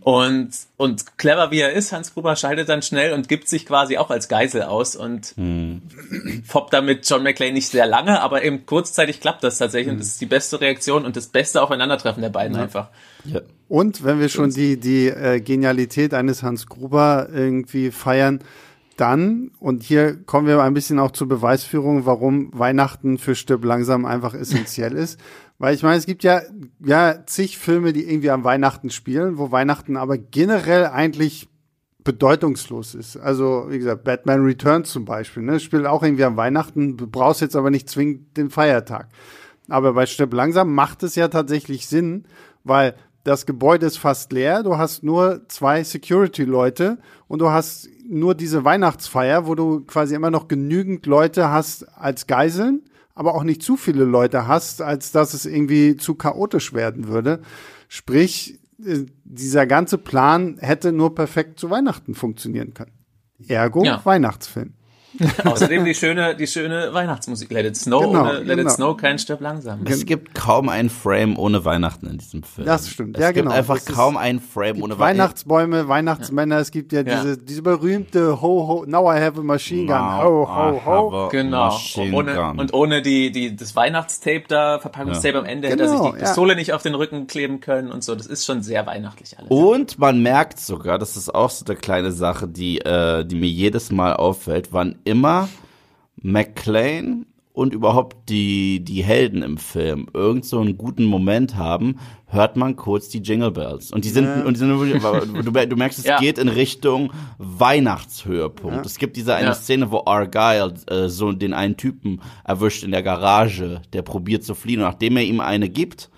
Speaker 3: Und, und clever wie er ist, Hans Gruber schaltet dann schnell und gibt sich quasi auch als Geisel aus und foppt damit John McClane nicht sehr lange, aber eben kurzzeitig klappt das tatsächlich und das ist die beste Reaktion und das beste Aufeinandertreffen der beiden einfach.
Speaker 2: Ja.
Speaker 1: Und wenn wir schon die, die äh, Genialität eines Hans Gruber irgendwie feiern, dann, und hier kommen wir ein bisschen auch zur Beweisführung, warum Weihnachten für Stirb langsam einfach essentiell ist. Weil ich meine, es gibt ja, ja zig Filme, die irgendwie am Weihnachten spielen, wo Weihnachten aber generell eigentlich bedeutungslos ist. Also, wie gesagt, Batman Returns zum Beispiel, ne, spielt auch irgendwie am Weihnachten, du brauchst jetzt aber nicht zwingend den Feiertag. Aber bei Stirb langsam macht es ja tatsächlich Sinn, weil das Gebäude ist fast leer, du hast nur zwei Security-Leute und du hast nur diese Weihnachtsfeier, wo du quasi immer noch genügend Leute hast als Geiseln, aber auch nicht zu viele Leute hast, als dass es irgendwie zu chaotisch werden würde. Sprich, äh, dieser ganze Plan hätte nur perfekt zu Weihnachten funktionieren können. Ergo
Speaker 3: Ja.
Speaker 1: Weihnachtsfilm.
Speaker 3: Außerdem die schöne, die schöne Weihnachtsmusik. Let it snow,
Speaker 1: Genau,
Speaker 3: ohne Let
Speaker 1: genau.
Speaker 3: it snow, kein Stirb langsam.
Speaker 2: Es gibt kaum einen Frame ohne Weihnachten in diesem Film.
Speaker 1: Das stimmt.
Speaker 2: Es
Speaker 1: Ja,
Speaker 2: gibt
Speaker 1: genau.
Speaker 2: einfach
Speaker 1: Das
Speaker 2: kaum einen Frame ohne Weihnachten.
Speaker 1: Weihnachtsbäume, Weihnachtsmänner, es gibt ja,
Speaker 3: Ja.
Speaker 1: diese, diese berühmte Ho, ho, now I have a machine gun, ho, ho, ho.
Speaker 3: Genau.
Speaker 2: Machine
Speaker 3: ohne, und ohne die, die, das Weihnachtstape da, Verpackungstape am Ende, hätte er
Speaker 1: Genau,
Speaker 3: sich die
Speaker 1: ja.
Speaker 3: Pistole nicht auf den Rücken kleben können und so. Das ist schon sehr weihnachtlich alles.
Speaker 2: Und man merkt sogar, das ist auch so eine kleine Sache, die, äh, die mir jedes Mal auffällt, wann immer McClane und überhaupt die, die Helden im Film irgend so einen guten Moment haben, hört man kurz die Jingle Bells. Und die sind, und die sind wirklich- du, du merkst, es
Speaker 3: Ja.
Speaker 2: geht in Richtung Weihnachtshöhepunkt. Es gibt diese eine
Speaker 3: Ja.
Speaker 2: Szene, wo Argyle äh, so den einen Typen erwischt in der Garage, der probiert zu fliehen. Und nachdem er ihm eine gibt,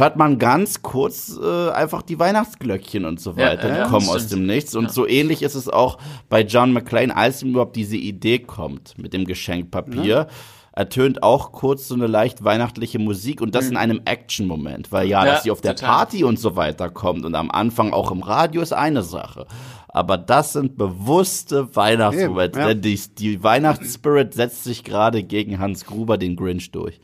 Speaker 2: hört man ganz kurz äh, einfach die Weihnachtsglöckchen und so
Speaker 3: Ja,
Speaker 2: weiter,
Speaker 3: ja,
Speaker 2: die
Speaker 3: ja,
Speaker 2: kommen aus dem Nichts. Und so ähnlich ist es auch bei John McClane, als ihm überhaupt diese Idee kommt mit dem Geschenkpapier. ertönt auch kurz so eine leicht weihnachtliche Musik und das mhm. in einem Action-Moment, weil ja, ja, dass sie auf der total. Party und so weiter kommt und am Anfang auch im Radio ist eine Sache. Aber das sind bewusste Weihnachtsmomente, ja. denn die, die Weihnachtsspirit setzt sich gerade gegen Hans Gruber, den Grinch, durch.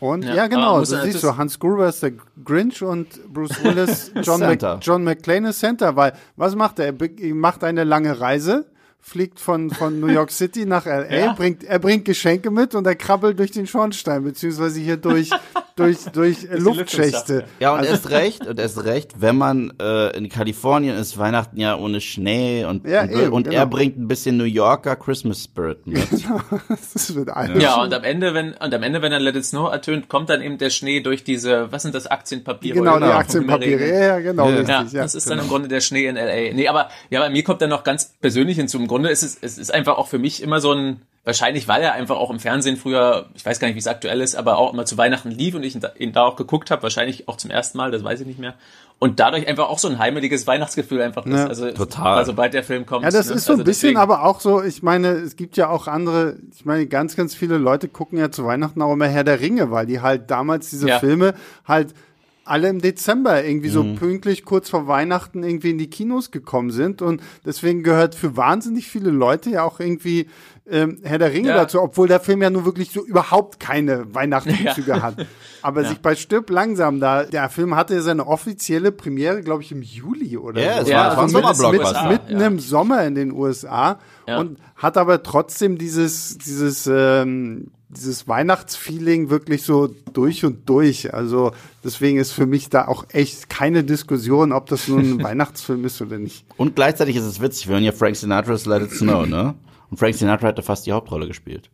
Speaker 1: Und ja, ja genau, du siehst so, Hans Gruber ist der Grinch und Bruce Willis John, Mac, John McClane ist Center, weil was macht er? Er macht eine lange Reise fliegt von, von New York City nach LA, ja. bringt, er bringt Geschenke mit und er krabbelt durch den Schornstein, beziehungsweise hier durch, durch, durch Luftschächte.
Speaker 2: Ja, und also, erst recht, und erst recht, wenn man äh, in Kalifornien ist, Weihnachten ja ohne Schnee und, ja, und, eben, und genau. er bringt ein bisschen New Yorker Christmas Spirit mit.
Speaker 3: das wird ja. ja, und am Ende, wenn, und am Ende, wenn dann Let It Snow ertönt, kommt dann eben der Schnee durch diese, was sind das, Aktienpapiere?
Speaker 1: Genau, die Aktienpapiere, ja, genau.
Speaker 3: Ja, richtig, ja, das ist genau. dann im Grunde der Schnee in LA. Nee, aber, ja, bei mir kommt dann noch ganz persönlich hinzu. Grunde ist es, es ist einfach auch für mich immer so ein, wahrscheinlich weil er einfach auch im Fernsehen früher, ich weiß gar nicht, wie es aktuell ist, aber auch immer zu Weihnachten lief und ich ihn da auch geguckt habe, wahrscheinlich auch zum ersten Mal, das weiß ich nicht mehr. Und dadurch einfach auch so ein heimeliges Weihnachtsgefühl einfach ist. Ja,
Speaker 2: also total.
Speaker 3: sobald der Film kommt.
Speaker 1: Ja, das
Speaker 3: ne?
Speaker 1: ist so
Speaker 3: ein
Speaker 1: also bisschen, deswegen. aber auch so, ich meine, es gibt ja auch andere, ich meine, ganz, ganz viele Leute gucken ja zu Weihnachten auch immer Herr der Ringe, weil die halt damals diese ja. Filme halt alle im Dezember irgendwie so mhm. pünktlich kurz vor Weihnachten irgendwie in die Kinos gekommen sind und deswegen gehört für wahnsinnig viele Leute ja auch irgendwie ähm, Herr der Ringe ja. dazu, obwohl der Film ja nur wirklich so überhaupt keine Weihnachtsbezüge ja. hat. Aber ja. sich bei Stirb langsam da, der Film hatte seine offizielle Premiere, glaube ich, im Juli oder
Speaker 2: ja,
Speaker 1: so.
Speaker 2: Es war, also
Speaker 1: war mit, mit, mitten im Sommer in den USA und hat aber trotzdem dieses, dieses ähm, dieses Weihnachtsfeeling wirklich so durch und durch. Also deswegen ist für mich da auch echt keine Diskussion, ob das nun ein Weihnachtsfilm ist oder nicht.
Speaker 2: Und gleichzeitig ist es witzig, wir hören ja Frank Sinatra's Let It Snow, ne? Und Frank Sinatra hatte fast die Hauptrolle gespielt.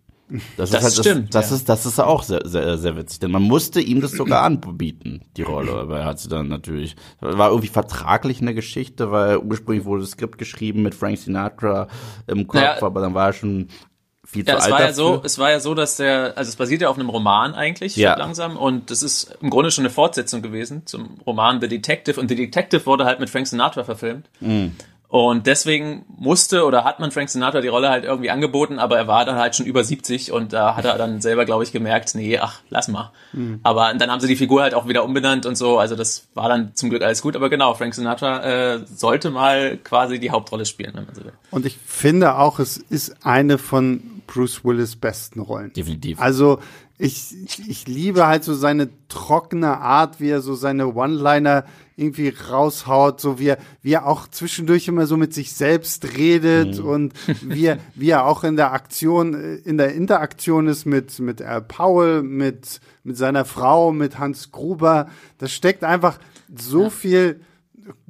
Speaker 3: Das, das ist halt stimmt.
Speaker 2: Das, das ja. ist, das ist auch sehr, sehr, sehr witzig, denn man musste ihm das sogar anbieten, die Rolle. Aber er hat sie dann natürlich, war irgendwie vertraglich eine Geschichte, weil ursprünglich wurde das Skript geschrieben mit Frank Sinatra im Kopf, naja, aber dann war er schon viel ja, zu
Speaker 3: es war ja so, es war ja so, dass der, also es basiert ja auf einem Roman eigentlich, ja. langsam, und das ist im Grunde schon eine Fortsetzung gewesen zum Roman The Detective, und The Detective wurde halt mit Frank Sinatra verfilmt. Mhm. Und deswegen musste oder hat man Frank Sinatra die Rolle halt irgendwie angeboten, aber er war dann halt schon über 70 und da hat er dann selber, glaube ich, gemerkt, nee, ach, lass mal. Mhm. Aber dann haben sie die Figur halt auch wieder umbenannt und so, also das war dann zum Glück alles gut. Aber genau, Frank Sinatra äh, sollte mal quasi die Hauptrolle spielen, wenn man so will.
Speaker 1: Und ich finde auch, es ist eine von Bruce Willis besten Rollen.
Speaker 2: Definitiv.
Speaker 1: Also ich, ich liebe halt so seine trockene Art, wie er so seine One-Liner irgendwie raushaut, so wie er, wie er auch zwischendurch immer so mit sich selbst redet mhm. und wie er, wie er auch in der Aktion, in der Interaktion ist mit, mit Al Powell, mit, mit seiner Frau, mit Hans Gruber. Da steckt einfach so ja. viel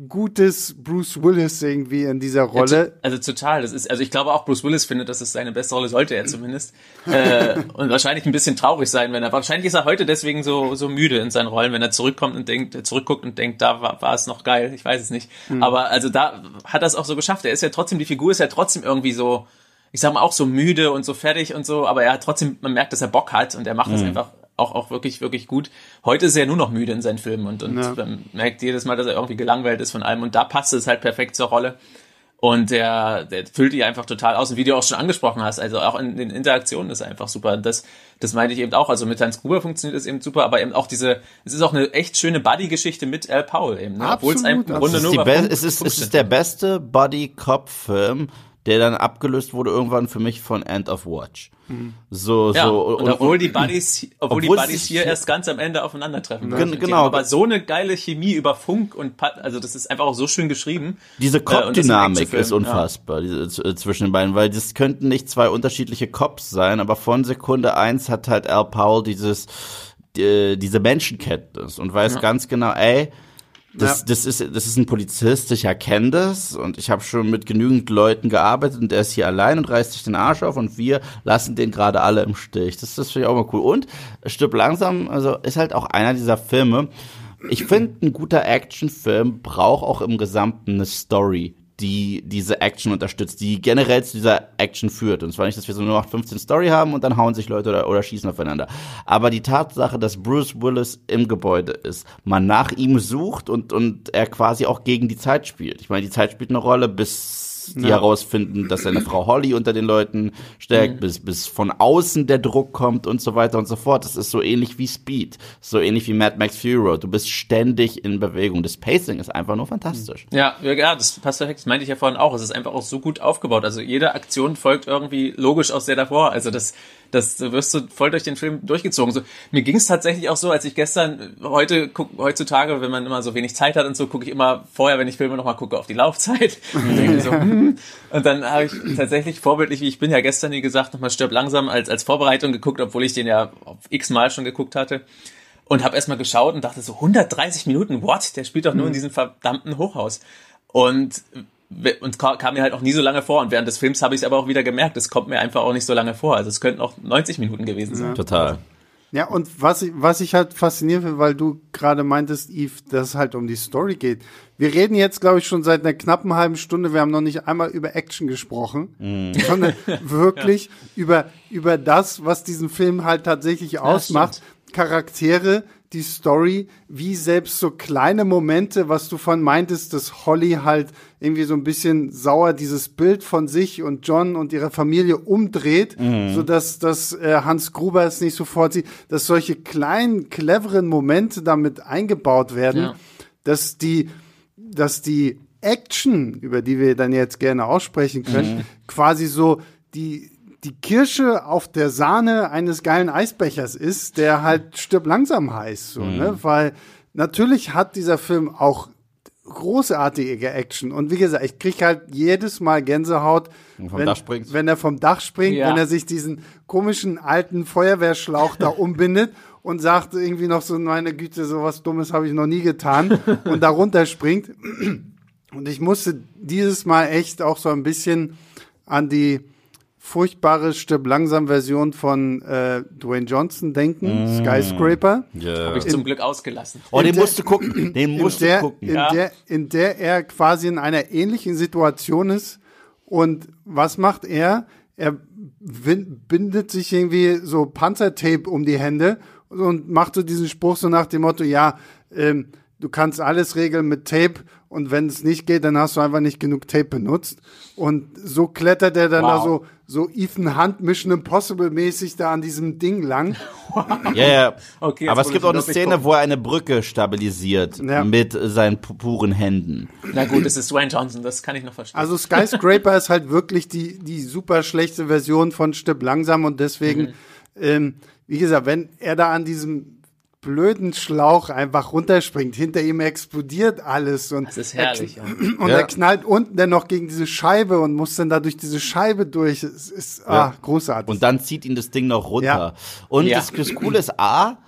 Speaker 1: gutes Bruce Willis irgendwie in dieser Rolle.
Speaker 3: Ja, also total. Das ist, also ich glaube auch Bruce Willis findet, dass es seine beste Rolle sollte er zumindest. äh, und wahrscheinlich ein bisschen traurig sein, wenn er. Wahrscheinlich ist er heute deswegen so so müde in seinen Rollen, wenn er zurückkommt und denkt, zurückguckt und denkt, da war, war es noch geil. Ich weiß es nicht. Mhm. Aber also da hat er es auch so geschafft. Er ist ja trotzdem die Figur ist ja trotzdem irgendwie so. Ich sag mal auch so müde und so fertig und so, aber er hat trotzdem, man merkt, dass er Bock hat und er macht mhm. das einfach auch, auch wirklich, wirklich gut. Heute ist er nur noch müde in seinen Filmen und, und ja. merkt jedes Mal, dass er irgendwie gelangweilt ist von allem und da passt es halt perfekt zur Rolle. Und der, der füllt die einfach total aus. Und wie du auch schon angesprochen hast, also auch in den Interaktionen ist er einfach super. Das, das meinte ich eben auch. Also mit Hans Gruber funktioniert es eben super, aber eben auch diese, es ist auch eine echt schöne Buddy-Geschichte mit Al Powell eben. Ne?
Speaker 1: Obwohl es
Speaker 2: im Grunde nur es ist, es ist der beste Buddy-Cop-Film, der dann abgelöst wurde irgendwann für mich von End of Watch. Mhm. So,
Speaker 3: ja,
Speaker 2: so.
Speaker 3: Und, und obwohl die Buddies, obwohl, obwohl die Buddies hier erst ganz am Ende aufeinandertreffen.
Speaker 2: Gen genau.
Speaker 3: Aber so eine geile Chemie über Funk und, also das ist einfach auch so schön geschrieben.
Speaker 2: Diese Cop-Dynamik äh, ist unfassbar, ja. diese, zwischen den beiden, weil das könnten nicht zwei unterschiedliche Cops sein, aber von Sekunde eins hat halt Al Powell dieses, die, diese Menschenkenntnis und weiß ja. ganz genau, ey, das, ja. das, ist, das ist ein Polizist, ich erkenne das und ich habe schon mit genügend Leuten gearbeitet und der ist hier allein und reißt sich den Arsch auf und wir lassen den gerade alle im Stich. Das, das finde ich auch mal cool. Und Stirb langsam, also ist halt auch einer dieser Filme. Ich finde, ein guter Actionfilm braucht auch im Gesamten eine Story, die diese Action unterstützt, die generell zu dieser Action führt. Und zwar nicht, dass wir so nur 15 Story haben und dann hauen sich Leute oder, oder schießen aufeinander. Aber die Tatsache, dass Bruce Willis im Gebäude ist, man nach ihm sucht und, und er quasi auch gegen die Zeit spielt. Ich meine, die Zeit spielt eine Rolle bis die herausfinden, dass seine Frau Holly unter den Leuten steckt, bis, bis von außen der Druck kommt und so weiter und so fort. Das ist so ähnlich wie Speed, so ähnlich wie Mad Max Fury Road. Du bist ständig in Bewegung. Das Pacing ist einfach nur fantastisch.
Speaker 3: Ja, ja, das passt perfekt. Das meinte ich ja vorhin auch. Es ist einfach auch so gut aufgebaut. Also jede Aktion folgt irgendwie logisch aus der davor. Also das, das wirst du voll durch den Film durchgezogen. So, mir ging es tatsächlich auch so, als ich gestern, heute, guck, heutzutage, wenn man immer so wenig Zeit hat und so, gucke ich immer vorher, wenn ich Filme nochmal gucke, auf die Laufzeit. und, so, hm. und dann habe ich tatsächlich vorbildlich, wie ich bin ja gestern, wie gesagt, nochmal stirb langsam als, als Vorbereitung geguckt, obwohl ich den ja x-mal schon geguckt hatte. Und habe erstmal geschaut und dachte so, 130 Minuten, what? Der spielt doch nur in diesem verdammten Hochhaus. Und und kam mir halt auch nie so lange vor. Und während des Films habe ich es aber auch wieder gemerkt, es kommt mir einfach auch nicht so lange vor. Also es könnten auch 90 Minuten gewesen sein. Ja.
Speaker 2: Total.
Speaker 1: Ja, und was ich, was ich halt faszinierend finde, weil du gerade meintest, Yves, dass es halt um die Story geht. Wir reden jetzt, glaube ich, schon seit einer knappen halben Stunde. Wir haben noch nicht einmal über Action gesprochen, mm. sondern wirklich ja. über, über das, was diesen Film halt tatsächlich ja, ausmacht. Charaktere, die Story, wie selbst so kleine Momente, was du von meintest, dass Holly halt irgendwie so ein bisschen sauer dieses Bild von sich und John und ihrer Familie umdreht, mhm. so dass dass äh, Hans Gruber es nicht sofort sieht, dass solche kleinen cleveren Momente damit eingebaut werden, ja. dass die dass die Action, über die wir dann jetzt gerne aussprechen können, mhm. quasi so die die Kirsche auf der Sahne eines geilen Eisbechers ist, der halt stirb langsam heißt, so, ne? mhm. ne? Weil natürlich hat dieser Film auch großartige Action. Und wie gesagt, ich krieg halt jedes Mal Gänsehaut, wenn, wenn, er vom Dach springt, ja. wenn er sich diesen komischen alten Feuerwehrschlauch da umbindet und sagt irgendwie noch so, meine Güte, sowas Dummes habe ich noch nie getan und darunter springt. Und ich musste dieses Mal echt auch so ein bisschen an die furchtbare Stirb langsam Version von äh, Dwayne Johnson denken, mm. Skyscraper.
Speaker 3: Yeah. Habe ich zum Glück ausgelassen.
Speaker 2: Oh, den musst du gucken. Den musst
Speaker 1: der,
Speaker 2: du gucken.
Speaker 1: In, ja. der, in der er quasi in einer ähnlichen Situation ist. Und was macht er? Er bindet sich irgendwie so Panzertape um die Hände und macht so diesen Spruch so nach dem Motto, ja, ähm, du kannst alles regeln mit Tape und wenn es nicht geht, dann hast du einfach nicht genug Tape benutzt. Und so klettert er dann wow. da so, so Ethan Hunt Mission Impossible mäßig da an diesem Ding lang.
Speaker 2: Ja, ja. Okay, Aber es gibt auch eine Szene, wo er eine Brücke stabilisiert ja. mit seinen puren Händen.
Speaker 3: Na gut, es ist Dwayne Johnson, das kann ich noch verstehen.
Speaker 1: Also Skyscraper ist halt wirklich die, die super schlechte Version von Stipp langsam und deswegen, mhm. ähm, wie gesagt, wenn er da an diesem blöden Schlauch einfach runterspringt. Hinter ihm explodiert alles und
Speaker 3: das ist herrlich.
Speaker 1: Er, ja. Und ja. er knallt unten dann noch gegen diese Scheibe und muss dann da durch diese Scheibe durch. Es ist ja. ah, großartig.
Speaker 2: Und dann zieht ihn das Ding noch runter. Und das, das Coole ist A,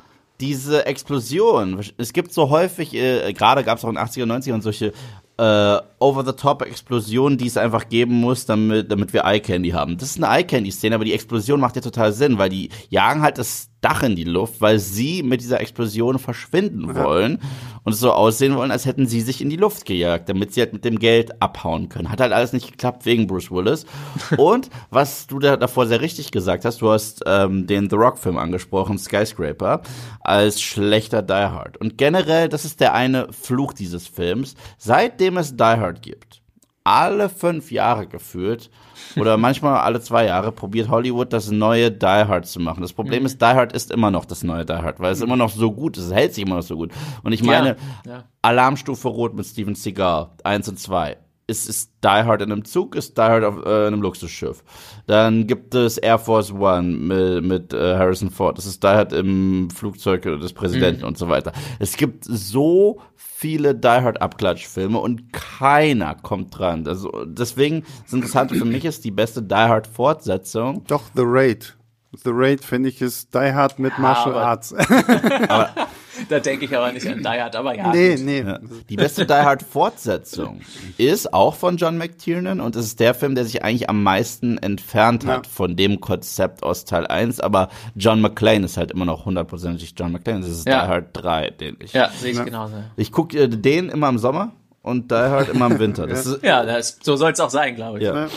Speaker 2: diese Explosion. Es gibt so häufig, äh, gerade gab es auch in 80er, 90er solche äh, Over-the-Top-Explosion, die es einfach geben muss, damit, damit wir Eye-Candy haben. Das ist eine Eye-Candy-Szene, aber die Explosion macht ja total Sinn, weil die jagen halt das Dach in die Luft, weil sie mit dieser Explosion verschwinden wollen und es so aussehen wollen, als hätten sie sich in die Luft gejagt, damit sie halt mit dem Geld abhauen können. Hat halt alles nicht geklappt wegen Bruce Willis. und was du da davor sehr richtig gesagt hast, du hast ähm, den The Rock-Film angesprochen, Skyscraper, als schlechter Die Hard. Und generell, das ist der eine Fluch dieses Films. Seitdem es Die Hard gibt, alle fünf Jahre gefühlt, oder manchmal alle zwei Jahre probiert Hollywood das neue Die Hard zu machen. Das Problem mhm. ist, Die Hard ist immer noch das neue Die Hard, weil es mhm. immer noch so gut ist. Es hält sich immer noch so gut. Und ich meine, ja, ja. Alarmstufe Rot mit Steven Seagal, eins und zwei ist, ist Die Hard in einem Zug, ist Die Hard auf äh, einem Luxusschiff. Dann gibt es Air Force One mit, mit äh, Harrison Ford. Das ist Die Hard im Flugzeug des Präsidenten mhm. und so weiter. Es gibt so viele Die Hard Abklatschfilme und keiner kommt dran. Also deswegen das Interessante für mich ist die beste Die Hard Fortsetzung.
Speaker 1: Doch The Raid. The Raid finde ich ist Die Hard mit Martial aber, Arts.
Speaker 3: aber, da denke ich aber nicht an Die Hard, aber ja.
Speaker 1: Nee, nee. Ja.
Speaker 2: Die beste Die Hard Fortsetzung ist auch von John McTiernan und es ist der Film, der sich eigentlich am meisten entfernt hat ja. von dem Konzept aus Teil 1, aber John McClane ist halt immer noch hundertprozentig John McClane. Das ist ja. Die Hard 3, den ich.
Speaker 3: Ja, sehe ich genauso.
Speaker 2: Ich gucke äh, den immer im Sommer und Die Hard immer im Winter.
Speaker 3: Das ist, ja, das, so soll es auch sein, glaube ich.
Speaker 1: Ja.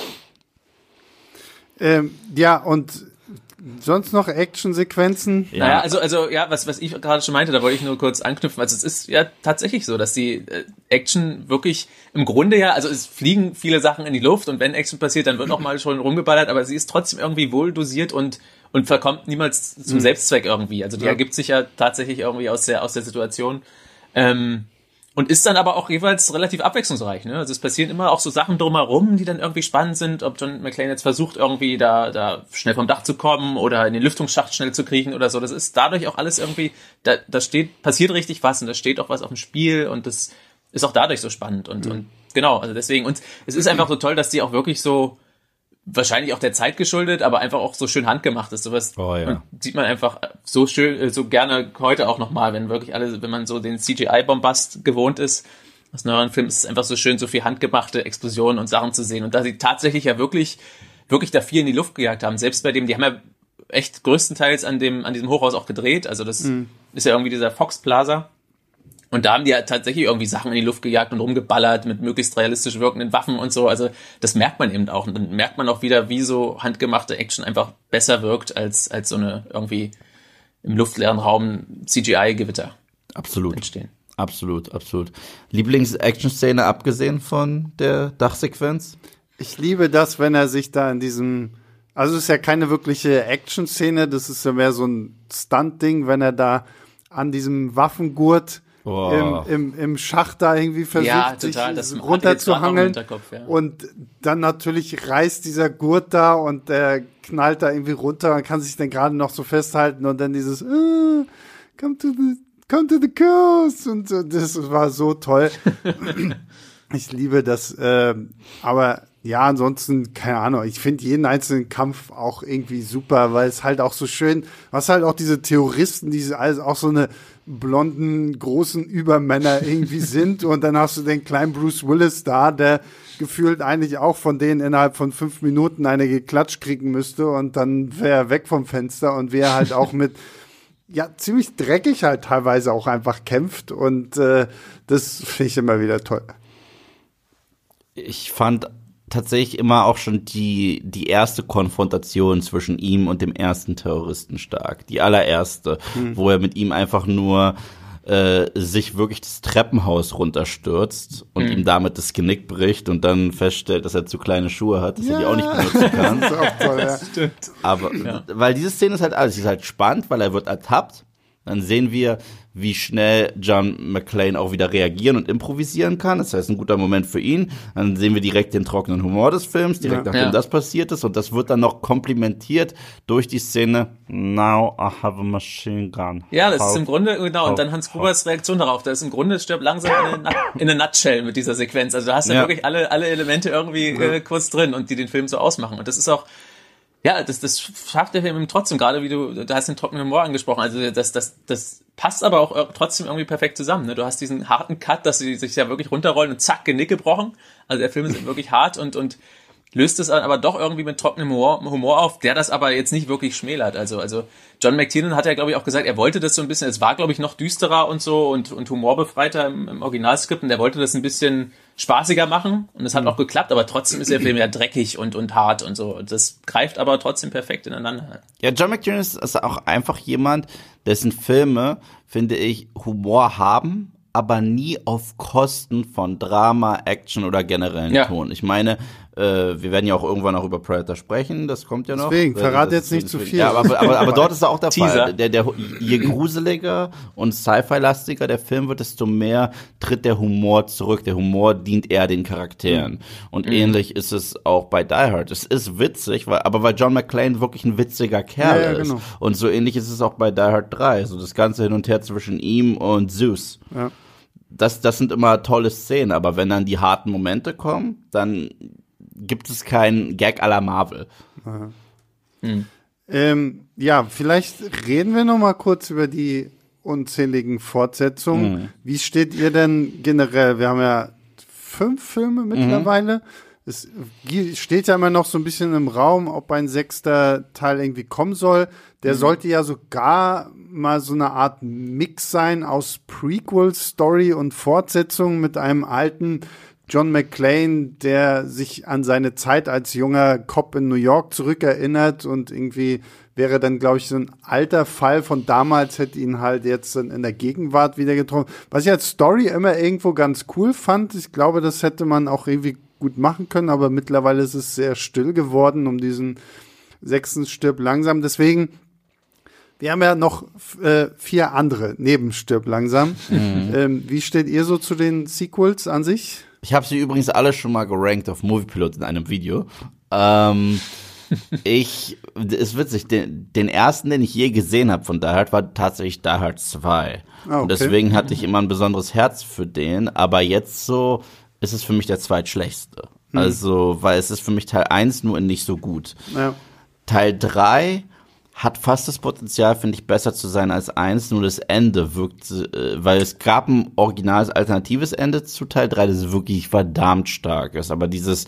Speaker 1: Ähm, ja, und sonst noch Actionsequenzen?
Speaker 3: Ja. Naja, also, also, ja, was, was ich gerade schon meinte, da wollte ich nur kurz anknüpfen. Also, es ist ja tatsächlich so, dass die äh, Action wirklich im Grunde ja, also es fliegen viele Sachen in die Luft und wenn Action passiert, dann wird auch mal schon rumgeballert, aber sie ist trotzdem irgendwie wohl dosiert und, und verkommt niemals zum mhm. Selbstzweck irgendwie. Also, die ja. ergibt sich ja tatsächlich irgendwie aus der, aus der Situation. Ähm, und ist dann aber auch jeweils relativ abwechslungsreich. Ne? Also es passieren immer auch so Sachen drumherum, die dann irgendwie spannend sind. Ob John McClane jetzt versucht, irgendwie da, da schnell vom Dach zu kommen oder in den Lüftungsschacht schnell zu kriechen oder so. Das ist dadurch auch alles irgendwie, da, da steht, passiert richtig was und da steht auch was auf dem Spiel und das ist auch dadurch so spannend. Und, mhm. und genau, also deswegen, und es ist einfach so toll, dass die auch wirklich so, wahrscheinlich auch der Zeit geschuldet, aber einfach auch so schön handgemacht ist. Sowas oh, ja. sieht man einfach so schön, äh, so gerne heute auch nochmal, wenn wirklich alle, wenn man so den CGI-Bombast gewohnt ist. Aus neueren Filmen ist es einfach so schön, so viel handgemachte Explosionen und Sachen zu sehen. Und da sie tatsächlich ja wirklich, wirklich da viel in die Luft gejagt haben. Selbst bei dem, die haben ja echt größtenteils an dem, an diesem Hochhaus auch gedreht. Also das mhm. ist ja irgendwie dieser Fox Plaza. Und da haben die ja tatsächlich irgendwie Sachen in die Luft gejagt und rumgeballert mit möglichst realistisch wirkenden Waffen und so. Also das merkt man eben auch. Und dann merkt man auch wieder, wie so handgemachte Action einfach besser wirkt als, als so eine irgendwie im luftleeren Raum CGI-Gewitter.
Speaker 2: Absolut. Entstehen. Absolut, absolut. Lieblings-Action-Szene abgesehen von der Dachsequenz?
Speaker 1: Ich liebe das, wenn er sich da in diesem, also es ist ja keine wirkliche Action-Szene, das ist ja mehr so ein Stunt-Ding, wenn er da an diesem Waffengurt im, im, im Schacht da irgendwie versucht, ja, total, sich runterzuhangeln. Ja. Und dann natürlich reißt dieser Gurt da und der knallt da irgendwie runter und kann sich dann gerade noch so festhalten und dann dieses uh, come to the come to the coast und so, das war so toll. ich liebe das, äh, aber ja, ansonsten, keine Ahnung, ich finde jeden einzelnen Kampf auch irgendwie super, weil es halt auch so schön, was halt auch diese Terroristen, diese also auch so eine blonden, großen Übermänner irgendwie sind. Und dann hast du den kleinen Bruce Willis da, der gefühlt eigentlich auch von denen innerhalb von fünf Minuten eine geklatscht kriegen müsste und dann wäre er weg vom Fenster und wäre halt auch mit ja ziemlich dreckig halt teilweise auch einfach kämpft und äh, das finde ich immer wieder toll.
Speaker 2: Ich fand tatsächlich immer auch schon die, die erste Konfrontation zwischen ihm und dem ersten Terroristen stark. Die allererste, mhm. wo er mit ihm einfach nur äh, sich wirklich das Treppenhaus runterstürzt und mhm. ihm damit das Genick bricht und dann feststellt, dass er zu kleine Schuhe hat, dass ja. er die auch nicht benutzen kann. das ist auch toll, ja. Stimmt. Aber ja. weil diese Szene ist halt alles, sie ist halt spannend, weil er wird ertappt. Dann sehen wir, wie schnell John McClane auch wieder reagieren und improvisieren kann. Das heißt, ein guter Moment für ihn. Dann sehen wir direkt den trockenen Humor des Films, direkt ja. nachdem ja. das passiert ist. Und das wird dann noch komplementiert durch die Szene Now I have a machine gun.
Speaker 3: Ja, das how, ist im Grunde, genau. How, und dann Hans Grubers Reaktion darauf. Das ist im Grunde stirbt langsam in eine, in eine Nutshell mit dieser Sequenz. Also da hast du ja. wirklich alle, alle Elemente irgendwie äh, kurz drin und die den Film so ausmachen. Und das ist auch, ja, das, das schafft der Film trotzdem, gerade wie du, da hast den trockenen Humor angesprochen, also das, das, das passt aber auch trotzdem irgendwie perfekt zusammen. Ne? Du hast diesen harten Cut, dass sie sich ja wirklich runterrollen und zack, Genick gebrochen. Also der Film ist wirklich hart und, und löst es aber doch irgendwie mit trockenem Humor, Humor auf, der das aber jetzt nicht wirklich schmälert. Also, also John McTiernan hat ja, glaube ich, auch gesagt, er wollte das so ein bisschen, es war, glaube ich, noch düsterer und so und, und humorbefreiter im, im Originalskript und er wollte das ein bisschen spaßiger machen und es hat auch geklappt, aber trotzdem ist der Film ja dreckig und, und hart und so. Das greift aber trotzdem perfekt ineinander.
Speaker 2: Ja, John McTiernan ist auch einfach jemand, dessen Filme, finde ich, Humor haben, aber nie auf Kosten von Drama, Action oder generellen ja. Ton. Ich meine, äh, wir werden ja auch irgendwann auch über Predator sprechen, das kommt ja noch.
Speaker 1: Deswegen, äh, verrate jetzt nicht zu viel.
Speaker 2: Ja, aber, aber, aber dort ist auch der Fall. Der, der, je gruseliger und Sci-Fi-lastiger der Film wird, desto mehr tritt der Humor zurück. Der Humor dient eher den Charakteren. Mhm. Und mhm. ähnlich ist es auch bei Die Hard. Es ist witzig, weil, aber weil John McClane wirklich ein witziger Kerl ja, ja, genau. ist. Und so ähnlich ist es auch bei Die Hard 3. So das ganze Hin und Her zwischen ihm und Zeus. Ja das, das sind immer tolle Szenen, aber wenn dann die harten Momente kommen, dann gibt es keinen Gag à la Marvel.
Speaker 1: Hm. Ähm, ja, vielleicht reden wir noch mal kurz über die unzähligen Fortsetzungen. Mhm. Wie steht ihr denn generell? Wir haben ja fünf Filme mhm. mittlerweile. Mhm. Es steht ja immer noch so ein bisschen im Raum, ob ein sechster Teil irgendwie kommen soll. Der mhm. sollte ja sogar mal so eine Art Mix sein aus Prequel-Story und Fortsetzung mit einem alten John McClane, der sich an seine Zeit als junger Cop in New York zurückerinnert und irgendwie wäre dann, glaube ich, so ein alter Fall von damals, hätte ihn halt jetzt in der Gegenwart wieder getroffen. Was ich als Story immer irgendwo ganz cool fand, ich glaube, das hätte man auch irgendwie gut machen können, aber mittlerweile ist es sehr still geworden um diesen sechsten Stirb langsam. Deswegen, wir haben ja noch äh, vier andere neben Stirb langsam. Mhm. Ähm, wie steht ihr so zu den Sequels an sich?
Speaker 2: Ich habe sie übrigens alle schon mal gerankt auf Moviepilot in einem Video. Ähm, ich, ist witzig, den, den ersten, den ich je gesehen habe von Die Hard, war tatsächlich Die Hard 2. Ah, okay. Und deswegen hatte ich immer ein besonderes Herz für den, aber jetzt so ist es für mich der zweitschlechteste. Hm. Also, weil es ist für mich Teil 1 nur nicht so gut. Ja. Teil 3 hat fast das Potenzial, finde ich, besser zu sein als 1, nur das Ende wirkt, äh, weil es gab ein originales alternatives Ende zu Teil 3, das wirklich verdammt stark ist. Aber dieses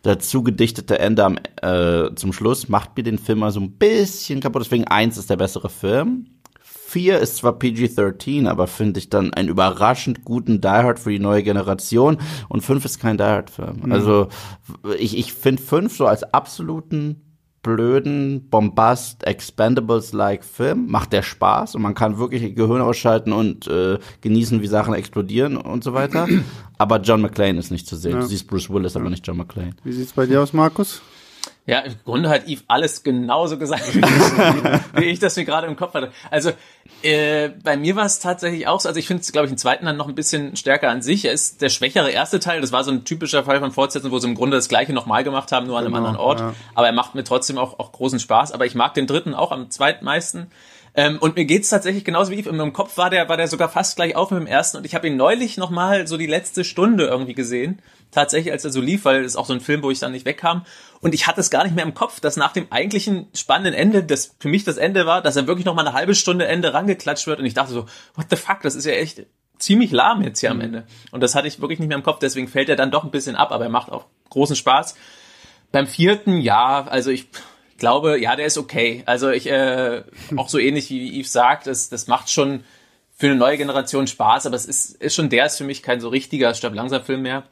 Speaker 2: dazu gedichtete Ende am, äh, zum Schluss macht mir den Film mal so ein bisschen kaputt. Deswegen 1 ist der bessere Film. 4 ist zwar PG-13, aber finde ich dann einen überraschend guten Die Hard für die neue Generation. Und 5 ist kein Die Hard-Film. Mhm. Also ich, ich finde 5 so als absoluten blöden Bombast Expendables-like Film macht der Spaß und man kann wirklich Gehirn ausschalten und äh, genießen, wie Sachen explodieren und so weiter. Aber John McClane ist nicht zu sehen. Ja. Du siehst Bruce Willis, aber nicht John McClane.
Speaker 1: Wie sieht's bei dir aus, Markus?
Speaker 3: Ja, im Grunde hat Yves alles genauso gesagt, wie ich das mir gerade im Kopf hatte. Also äh, bei mir war es tatsächlich auch so, also ich finde es, glaube ich, im zweiten dann noch ein bisschen stärker an sich. Er ist der schwächere erste Teil, das war so ein typischer Fall von Fortsetzung, wo sie im Grunde das gleiche nochmal gemacht haben, nur an einem genau, anderen Ort. Ja. Aber er macht mir trotzdem auch, auch großen Spaß. Aber ich mag den dritten auch am zweitmeisten. Ähm, und mir geht's tatsächlich genauso wie Yves. In meinem Kopf war der, war der sogar fast gleich auf mit dem ersten. Und ich habe ihn neulich nochmal so die letzte Stunde irgendwie gesehen tatsächlich, als er so lief, weil es auch so ein Film, wo ich dann nicht wegkam. Und ich hatte es gar nicht mehr im Kopf, dass nach dem eigentlichen spannenden Ende, das für mich das Ende war, dass er wirklich noch mal eine halbe Stunde Ende rangeklatscht wird. Und ich dachte so, what the fuck, das ist ja echt ziemlich lahm jetzt hier am mhm. Ende. Und das hatte ich wirklich nicht mehr im Kopf, deswegen fällt er dann doch ein bisschen ab, aber er macht auch großen Spaß. Beim vierten, ja, also ich glaube, ja, der ist okay. Also ich, äh, auch so ähnlich wie Yves sagt, das, das macht schon für eine neue Generation Spaß, aber es ist, ist schon, der ist für mich kein so richtiger Stab langsam Film mehr.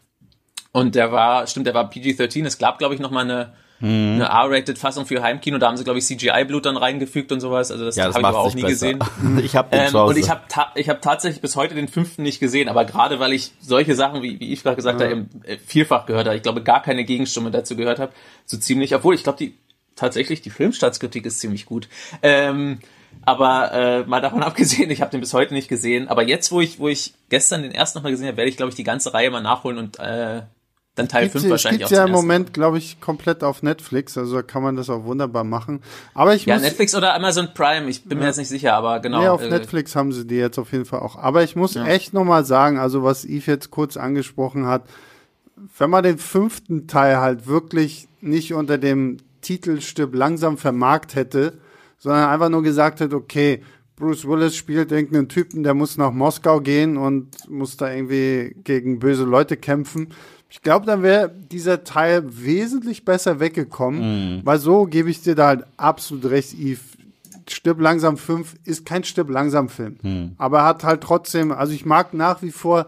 Speaker 3: Und der war, stimmt, der war PG-13. Es gab, glaube ich, noch mal eine, hm. eine R-Rated-Fassung für Heimkino. Da haben sie, glaube ich, CGI-Blut dann reingefügt und sowas. Also das, ja, das habe ich aber auch nie besser. gesehen.
Speaker 2: ich habe
Speaker 3: ähm, Und ich habe ich hab tatsächlich bis heute den fünften nicht gesehen. Aber gerade weil ich solche Sachen, wie, wie ich gerade gesagt ja. habe, äh, vielfach gehört habe, ich glaube, gar keine Gegenstimme dazu gehört habe, so ziemlich. Obwohl, ich glaube, die tatsächlich, die Filmstaatskritik ist ziemlich gut. Ähm, aber äh, mal davon abgesehen, ich habe den bis heute nicht gesehen. Aber jetzt, wo ich, wo ich gestern den ersten nochmal gesehen habe, werde ich, glaube ich, die ganze Reihe mal nachholen und äh, dann Teil 5 wahrscheinlich
Speaker 1: gibt's auch. ja im Moment, glaube ich, komplett auf Netflix, also kann man das auch wunderbar machen. Aber ich
Speaker 3: ja,
Speaker 1: muss,
Speaker 3: Netflix oder Amazon Prime, ich bin ja. mir jetzt nicht sicher, aber genau.
Speaker 1: Nee, auf äh, Netflix haben sie die jetzt auf jeden Fall auch. Aber ich muss ja. echt nochmal sagen, also was Yves jetzt kurz angesprochen hat, wenn man den fünften Teil halt wirklich nicht unter dem Titelstück langsam vermarkt hätte, sondern einfach nur gesagt hätte, okay, Bruce Willis spielt irgendeinen Typen, der muss nach Moskau gehen und muss da irgendwie gegen böse Leute kämpfen ich glaube, dann wäre dieser Teil wesentlich besser weggekommen, mm. weil so gebe ich dir da halt absolut recht, Yves. Stirb langsam 5 ist kein Stirb langsam Film. Mm. Aber hat halt trotzdem, also ich mag nach wie vor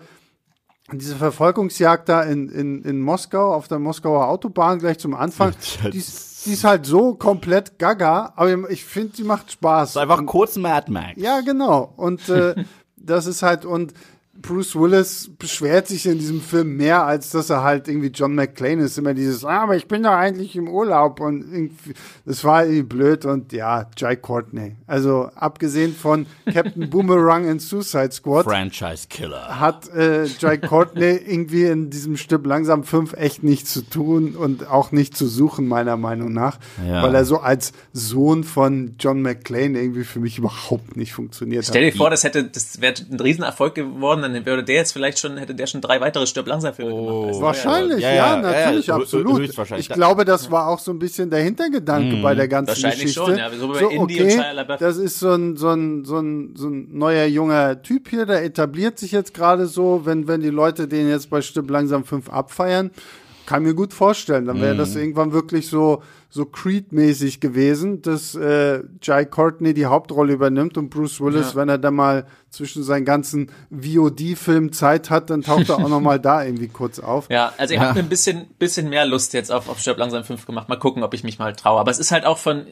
Speaker 1: diese Verfolgungsjagd da in, in, in Moskau, auf der Moskauer Autobahn gleich zum Anfang. die, ist, die ist halt so komplett gaga, aber ich finde, sie macht Spaß.
Speaker 2: ist einfach kurz Mad Max.
Speaker 1: Ja, genau. Und äh, das ist halt, und Bruce Willis beschwert sich in diesem Film mehr, als dass er halt irgendwie John McClane ist. Immer dieses, ah, aber ich bin doch eigentlich im Urlaub und irgendwie, das war irgendwie blöd und ja, Jai Courtney. Also abgesehen von Captain Boomerang in Suicide Squad.
Speaker 2: Franchise Killer.
Speaker 1: Hat äh, Jai Courtney irgendwie in diesem Stück langsam fünf echt nichts zu tun und auch nicht zu suchen, meiner Meinung nach. Ja. Weil er so als Sohn von John McClane irgendwie für mich überhaupt nicht funktioniert
Speaker 3: Stell dir hat. vor, das hätte, das wäre ein Riesenerfolg geworden, dann würde der jetzt vielleicht schon, hätte der schon drei weitere Stirb langsam Filme
Speaker 1: oh. gemacht. Wahrscheinlich, ja, ja, ja natürlich, ja, absolut. Ich glaube, das war auch so ein bisschen der Hintergedanke mhm. bei der ganzen Wahrscheinlich Geschichte. Schon, ja, so, so okay, das ist so ein, so ein, so ein, so ein neuer junger Typ hier, der etabliert sich jetzt gerade so, wenn, wenn die Leute den jetzt bei Stirb langsam fünf abfeiern, kann mir gut vorstellen. Dann wäre mhm. das irgendwann wirklich so, so Creed-mäßig gewesen, dass äh, Jai Courtney die Hauptrolle übernimmt und Bruce Willis,
Speaker 3: Ja.
Speaker 1: wenn er dann mal zwischen seinen ganzen VOD-Filmen Zeit hat, dann taucht er auch noch mal da irgendwie kurz auf.
Speaker 3: Ja, also ihr habt mir ein bisschen, bisschen mehr Lust jetzt auf, auf Stirb langsam 5 gemacht. Mal gucken, ob ich mich mal traue. Aber es ist halt auch von,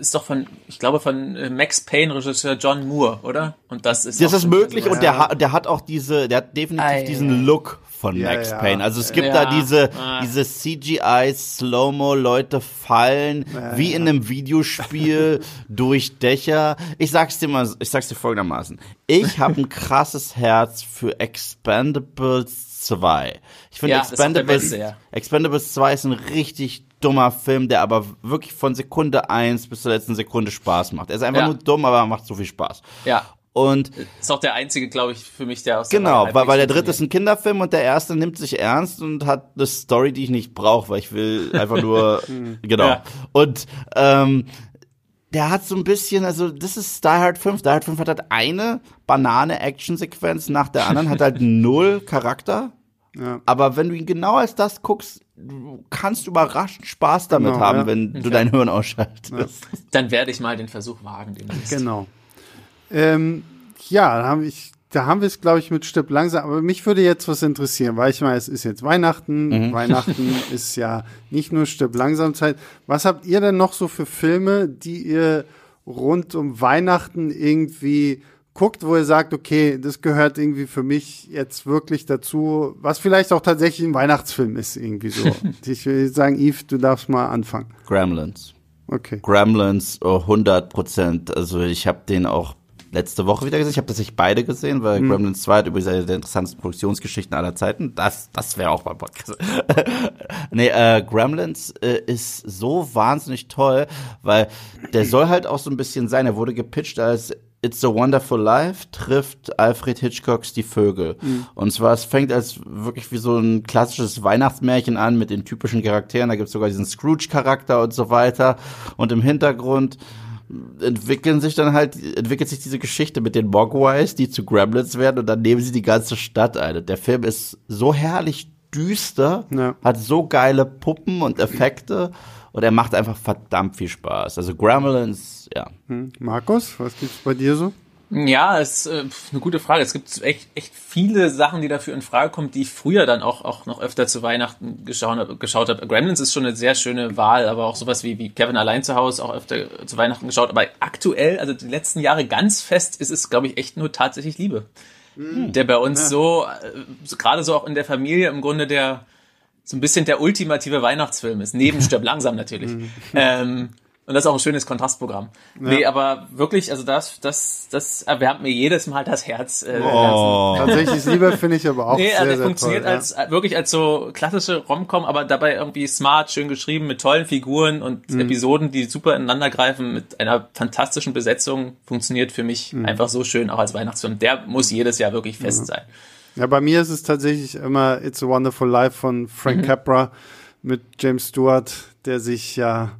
Speaker 3: ist doch von, ich glaube von äh, Max Payne Regisseur John Moore, oder? Und das ist
Speaker 2: Das
Speaker 3: auch
Speaker 2: ist möglich
Speaker 3: also,
Speaker 2: und der, hat- der hat auch diese, der hat definitiv
Speaker 3: Ei,
Speaker 2: diesen Look von
Speaker 1: Ja,
Speaker 2: Max
Speaker 1: ja.
Speaker 2: Payne. Also es gibt
Speaker 3: Ja.
Speaker 2: da diese,
Speaker 3: Ah.
Speaker 2: diese CGI Slow-Mo, Leute fallen, wie in einem Videospiel durch Dächer. Ich sag's dir mal, ich sag's dir folgendermaßen. Ich habe ein krasses Herz für Expendables 2. Ich finde
Speaker 3: Ja,
Speaker 2: Expendables,
Speaker 3: beste, ja.
Speaker 2: Expendables 2 ist ein richtig dummer Film, der aber wirklich von Sekunde 1 bis zur letzten Sekunde Spaß macht. Er ist einfach
Speaker 3: Ja.
Speaker 2: nur dumm, aber er macht so viel Spaß.
Speaker 3: Ja,
Speaker 2: Und
Speaker 3: ist auch der einzige, glaube ich, für mich, der aus der
Speaker 2: Genau, weil, weil der dritte ist ein Kinderfilm und der erste nimmt sich ernst und hat eine Story, die ich nicht brauche, weil ich will einfach nur, genau.
Speaker 3: Ja.
Speaker 2: Und ähm, der hat so ein bisschen, also das ist Die Hard 5. Die Hard 5 hat halt eine Banane-Action-Sequenz nach der anderen, hat halt null Charakter.
Speaker 1: Ja.
Speaker 2: Aber wenn du ihn genau als das guckst, du kannst überraschend Spaß damit
Speaker 1: Genau,
Speaker 2: haben,
Speaker 1: ja.
Speaker 2: wenn du dein Hirn ausschaltest.
Speaker 3: Dann werde ich mal den Versuch wagen demnächst.
Speaker 1: Genau. Ähm, ja, da haben, ich, da haben wir es, glaube ich, mit Stipp langsam. Aber mich würde jetzt was interessieren, weil ich meine, es ist jetzt Weihnachten. Weihnachten ist ja nicht nur Stipp langsam Zeit. Was habt ihr denn noch so für Filme, die ihr rund um Weihnachten irgendwie guckt, wo ihr sagt, okay, das gehört irgendwie für mich jetzt wirklich dazu, was vielleicht auch tatsächlich ein Weihnachtsfilm ist, irgendwie so. ich will sagen, Yves, du darfst mal anfangen.
Speaker 2: Gremlins.
Speaker 1: Okay.
Speaker 2: Gremlins, oh, 100 Prozent. Also ich habe den auch letzte Woche wieder gesehen. Ich habe tatsächlich beide gesehen, weil Gremlins 2 hat übrigens eine der interessantesten Produktionsgeschichten aller Zeiten. Das, das wäre auch beim Podcast. nee, äh, Gremlins äh, ist so wahnsinnig toll, weil der soll halt auch so ein bisschen sein. Er wurde gepitcht als It's a Wonderful Life trifft Alfred Hitchcocks Die Vögel. Und zwar, es fängt als wirklich wie so ein klassisches Weihnachtsmärchen an mit den typischen Charakteren. Da gibt's sogar diesen Scrooge-Charakter und so weiter. Und im Hintergrund entwickeln sich dann halt, entwickelt sich diese Geschichte mit den Mogwais, die zu Gremlins werden und dann nehmen sie die ganze Stadt ein. Und der Film ist so herrlich düster,
Speaker 1: Ja.
Speaker 2: hat so geile Puppen und Effekte und er macht einfach verdammt viel Spaß. Also Gremlins, ja.
Speaker 1: Hm. Markus, was gibt's bei dir so?
Speaker 3: Ja, ist äh, eine gute Frage. Es gibt echt, echt viele Sachen, die dafür in Frage kommen, die ich früher dann auch, auch noch öfter zu Weihnachten geschaut, geschaut habe. Gremlins ist schon eine sehr schöne Wahl, aber auch sowas wie, wie Kevin allein zu Hause auch öfter zu Weihnachten geschaut. Aber aktuell, also die letzten Jahre ganz fest, ist es, glaube ich, echt nur tatsächlich Liebe. Der bei uns so, äh, gerade so auch in der Familie im Grunde der so ein bisschen der ultimative Weihnachtsfilm ist. Neben Stirb langsam natürlich. ähm, und das ist auch ein schönes Kontrastprogramm. Nee, aber wirklich, also das, das, das erwärmt mir jedes Mal das Herz. Äh, der
Speaker 2: Oh.
Speaker 1: Tatsächlich Liebe finde ich aber auch
Speaker 3: Nee,
Speaker 1: sehr,
Speaker 3: also
Speaker 1: sehr
Speaker 3: funktioniert
Speaker 1: toll.
Speaker 3: als äh, wirklich als so klassische Rom-Com, aber dabei irgendwie smart, schön geschrieben, mit tollen Figuren und
Speaker 1: Mhm.
Speaker 3: Episoden, die super ineinander greifen, mit einer fantastischen Besetzung, funktioniert für mich
Speaker 1: Mhm.
Speaker 3: einfach so schön, auch als Weihnachtsfilm. Der muss jedes Jahr wirklich fest sein.
Speaker 1: Ja, bei mir ist es tatsächlich immer It's a Wonderful Life von
Speaker 3: Mhm.
Speaker 1: Frank Capra mit James Stewart, der sich ja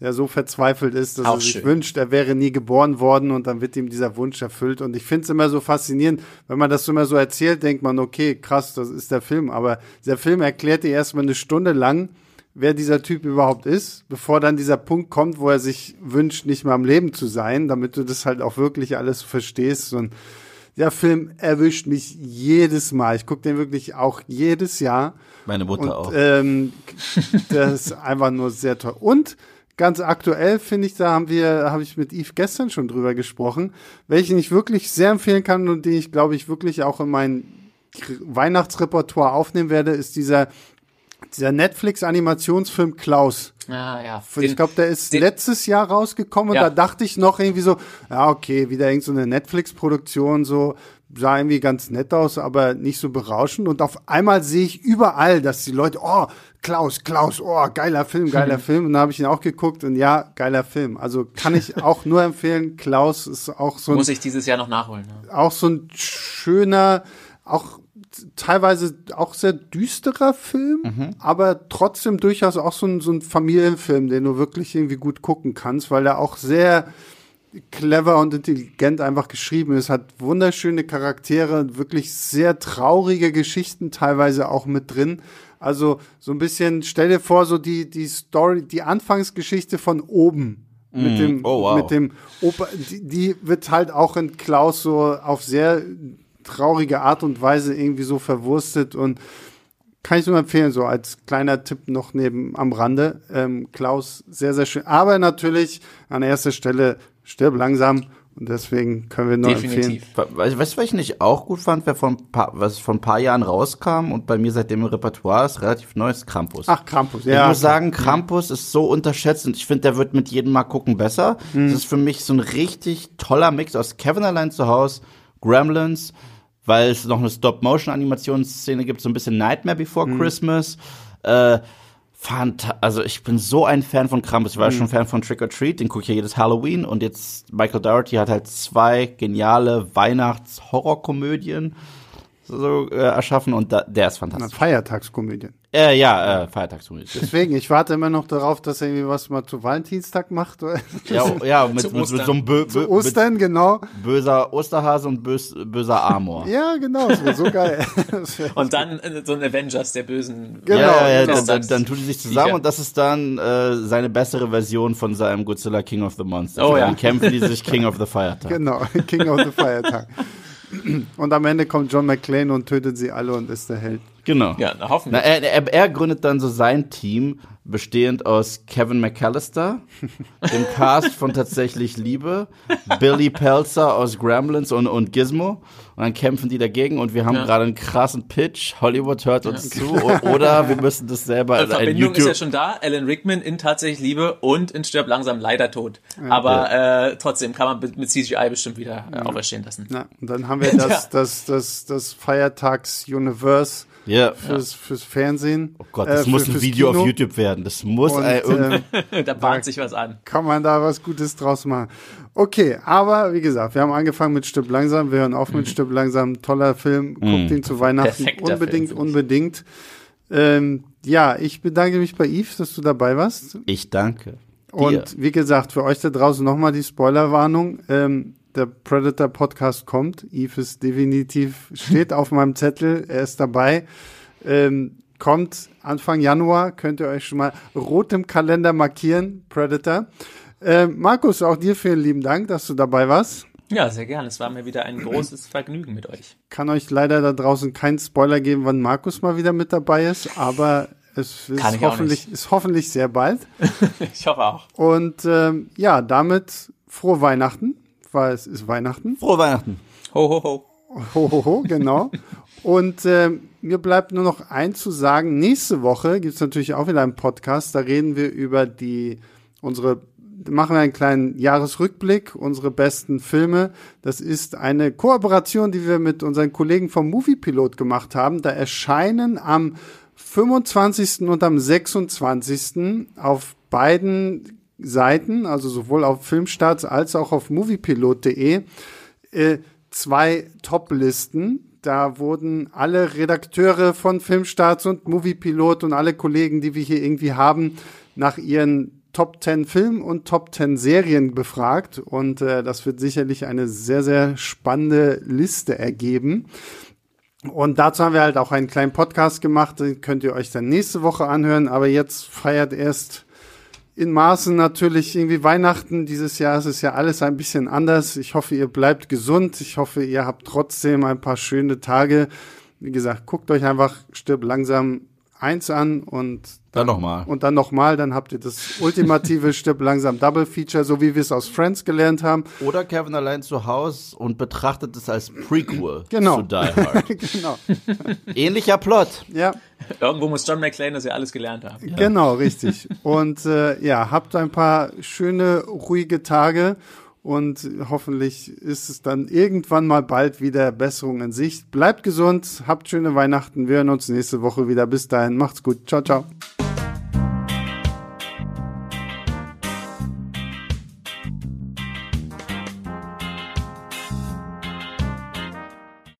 Speaker 1: der so verzweifelt ist, dass
Speaker 3: Auch
Speaker 1: er sich
Speaker 3: schön.
Speaker 1: wünscht, er wäre nie geboren worden und dann wird ihm dieser Wunsch erfüllt. Und ich finde es immer so faszinierend, wenn man das so immer so erzählt, denkt man, okay, krass, das ist der Film. Aber der Film erklärt dir erstmal eine Stunde lang, wer dieser Typ überhaupt ist, bevor dann dieser Punkt kommt, wo er sich wünscht, nicht mehr am Leben zu sein, damit du das halt auch wirklich alles verstehst. Und der Film erwischt mich jedes Mal. Ich gucke den wirklich auch jedes Jahr.
Speaker 2: Meine Mutter
Speaker 1: Und
Speaker 2: auch.
Speaker 1: ähm, das ist einfach nur sehr toll. Und ganz aktuell finde ich, da haben wir, habe ich mit Yves gestern schon drüber gesprochen, welchen ich wirklich sehr empfehlen kann und den ich, glaube ich, wirklich auch in mein Weihnachtsrepertoire aufnehmen werde, ist dieser, dieser Netflix-Animationsfilm Klaus.
Speaker 3: Ah, ja.
Speaker 1: Und ich glaube, der ist
Speaker 3: den-
Speaker 1: letztes Jahr rausgekommen und
Speaker 3: Ja.
Speaker 1: da dachte ich noch irgendwie so, ja, okay, wieder irgend so eine Netflix-Produktion, so sah irgendwie ganz nett aus, aber nicht so berauschend. Und auf einmal sehe ich überall, dass die Leute, oh, Klaus, Klaus, oh, geiler Film, geiler Film. Und da habe ich ihn auch geguckt und ja, geiler Film. Also kann ich auch nur empfehlen. Klaus ist auch so ein
Speaker 3: muss ich dieses Jahr noch nachholen. Ja.
Speaker 1: auch so ein schöner, auch teilweise auch sehr düsterer Film, aber trotzdem durchaus auch so ein, so ein Familienfilm, den du wirklich irgendwie gut gucken kannst, weil er auch sehr, clever und intelligent einfach geschrieben. Es hat wunderschöne Charaktere, wirklich sehr traurige Geschichten teilweise auch mit drin. Also so ein bisschen, stell dir vor, so die, die Story, die Anfangsgeschichte von oben. Mit
Speaker 2: Mm,
Speaker 1: dem,
Speaker 2: oh, wow.
Speaker 1: mit dem Opa, die, die wird halt auch in Klaus so auf sehr traurige Art und Weise irgendwie so verwurstet und kann ich nur empfehlen, so als kleiner Tipp noch neben am Rande. Ähm, Klaus, sehr, sehr schön. Aber natürlich an erster Stelle stirb langsam und deswegen können wir nur empfehlen.
Speaker 3: Definitiv.
Speaker 2: Weißt du, was ich nicht auch gut fand, wer paar, was vor ein paar Jahren rauskam und bei mir seitdem im Repertoire ist, relativ neues Krampus.
Speaker 1: Ach, Krampus,
Speaker 2: ich
Speaker 1: ja.
Speaker 2: muss sagen, Krampus ist so unterschätzt und ich finde, der wird mit jedem Mal gucken besser.
Speaker 1: Mhm.
Speaker 2: Es ist für mich so ein richtig toller Mix aus Kevin allein zu Hause, Gremlins, weil es noch eine Stop-Motion-Animationsszene gibt, so ein bisschen Nightmare Before
Speaker 1: Mhm.
Speaker 2: Christmas. Äh, Fanta also ich bin so ein Fan von Krampus. Ich war
Speaker 1: Mhm.
Speaker 2: schon Fan von Trick or Treat, den gucke ich ja jedes Halloween und jetzt Michael Dougherty hat halt zwei geniale Weihnachts-Horrorkomödien so äh, erschaffen und da, der ist fantastisch.
Speaker 1: Feiertagskomödie.
Speaker 2: Äh, ja, äh, Feiertagskomödie.
Speaker 1: Deswegen, ich warte immer noch darauf, dass er irgendwie was mal zu Valentinstag macht.
Speaker 2: ja, ja, mit, mit, mit so einem bö, bö,
Speaker 1: Ostern, genau.
Speaker 2: mit böser Osterhase und bös, böser Amor.
Speaker 1: Ja, genau, das wäre so geil. Wär-
Speaker 3: Und dann äh, so ein Avengers der bösen.
Speaker 1: Genau,
Speaker 2: ja, ja,
Speaker 1: genau.
Speaker 2: dann, dann, dann tun die sich zusammen
Speaker 3: Sicher.
Speaker 2: und das ist dann äh, seine bessere Version von seinem Godzilla King of the Monsters.
Speaker 3: Oh, ja.
Speaker 2: Dann kämpfen die sich King of the Feiertag.
Speaker 1: genau, King of the Feiertag. Und am Ende kommt John McClane und tötet sie alle und ist der Held.
Speaker 2: Genau.
Speaker 3: Ja, na, hoffentlich.
Speaker 2: Na, er, er, er gründet dann so sein Team, bestehend aus Kevin McAllister, dem Cast von Tatsächlich Liebe, Billy Pelzer aus Gremlins und, und Gizmo. Und dann kämpfen die dagegen und wir haben
Speaker 3: Ja.
Speaker 2: gerade einen krassen Pitch. Hollywood hört uns zu. O- Oder wir müssen das selber
Speaker 3: Die
Speaker 2: in
Speaker 3: Verbindung ist ja
Speaker 2: YouTube.
Speaker 3: schon da. Alan Rickman in Tatsächlich Liebe und in Stirb langsam leider tot. Aber äh, trotzdem kann man mit CGI bestimmt wieder äh, auferstehen lassen.
Speaker 1: Ja, und dann haben wir das, das, das, das Feiertags-Universe
Speaker 2: Ja.
Speaker 1: fürs, fürs Fernsehen.
Speaker 2: Oh Gott, das
Speaker 1: äh,
Speaker 2: muss
Speaker 1: für-
Speaker 2: ein
Speaker 1: fürs
Speaker 2: Video
Speaker 1: Kino.
Speaker 2: auf YouTube werden. Das muss
Speaker 1: Und,
Speaker 2: äh, irgend-
Speaker 1: ähm,
Speaker 3: da bahnt sich was an.
Speaker 1: kann man da was Gutes draus machen. Okay, aber wie gesagt, wir haben angefangen mit Stück langsam, wir hören auf mit Stück langsam. Toller Film, guckt ihn zu Weihnachten
Speaker 3: Perfekter
Speaker 1: unbedingt,
Speaker 3: Film,
Speaker 1: unbedingt. Ähm, ja, ich bedanke mich bei Yves, dass du dabei warst.
Speaker 2: Ich danke. Dir.
Speaker 1: Und wie gesagt, für euch da draußen nochmal die Spoilerwarnung. Ähm, der Predator Podcast kommt. Yves ist definitiv, steht auf meinem Zettel, er ist dabei. Ähm, kommt Anfang Januar, könnt ihr euch schon mal rot im Kalender markieren, Predator. Ähm, Markus, auch dir vielen lieben Dank, dass du dabei warst.
Speaker 3: Ja, sehr gerne. Es war mir wieder ein großes Vergnügen mit euch.
Speaker 1: Kann euch leider da draußen keinen Spoiler geben, wann Markus mal wieder mit dabei ist, aber es ist hoffentlich, ist hoffentlich sehr bald.
Speaker 3: Ich hoffe auch.
Speaker 1: Und ähm, ja, damit frohe Weihnachten, weil es ist Weihnachten.
Speaker 2: Frohe Weihnachten.
Speaker 3: Ho, ho, ho.
Speaker 1: Ho, ho, ho, genau. Und ähm, mir bleibt nur noch eins zu sagen. Nächste Woche gibt's natürlich auch wieder einen Podcast. Da reden wir über die unsere machen wir einen kleinen Jahresrückblick, unsere besten Filme. Das ist eine Kooperation, die wir mit unseren Kollegen vom Moviepilot gemacht haben. Da erscheinen am 25. und am 26. auf beiden Seiten, also sowohl auf Filmstarts als auch auf moviepilot.de, äh, zwei Top-Listen. Da wurden alle Redakteure von Filmstarts und Moviepilot und alle Kollegen, die wir hier irgendwie haben, nach ihren Top 10 Filmen und Top 10 Serien befragt. Und äh, das wird sicherlich eine sehr, sehr spannende Liste ergeben. Und dazu haben wir halt auch einen kleinen Podcast gemacht, den könnt ihr euch dann nächste Woche anhören. Aber jetzt feiert erst in Maßen natürlich irgendwie Weihnachten. Dieses Jahr ist es ja alles ein bisschen anders. Ich hoffe, ihr bleibt gesund. Ich hoffe, ihr habt trotzdem ein paar schöne Tage. Wie gesagt, guckt euch einfach Stirb langsam eins an und
Speaker 2: Dann nochmal.
Speaker 1: und dann nochmal, dann habt ihr das ultimative Stirb langsam Double Feature, so wie wir es aus Friends gelernt haben.
Speaker 2: Oder Kevin allein zu Hause und betrachtet es als Prequel
Speaker 1: Genau.
Speaker 2: zu Die Hard.
Speaker 1: genau.
Speaker 2: Ähnlicher Plot.
Speaker 1: Ja,
Speaker 3: Irgendwo muss John McClane das ja alles gelernt haben.
Speaker 1: genau, richtig. Und äh, ja, habt ein paar schöne, ruhige Tage und hoffentlich ist es dann irgendwann mal bald wieder Besserung in Sicht. Bleibt gesund, habt schöne Weihnachten. Wir hören uns nächste Woche wieder. Bis dahin, macht's gut. Ciao, ciao.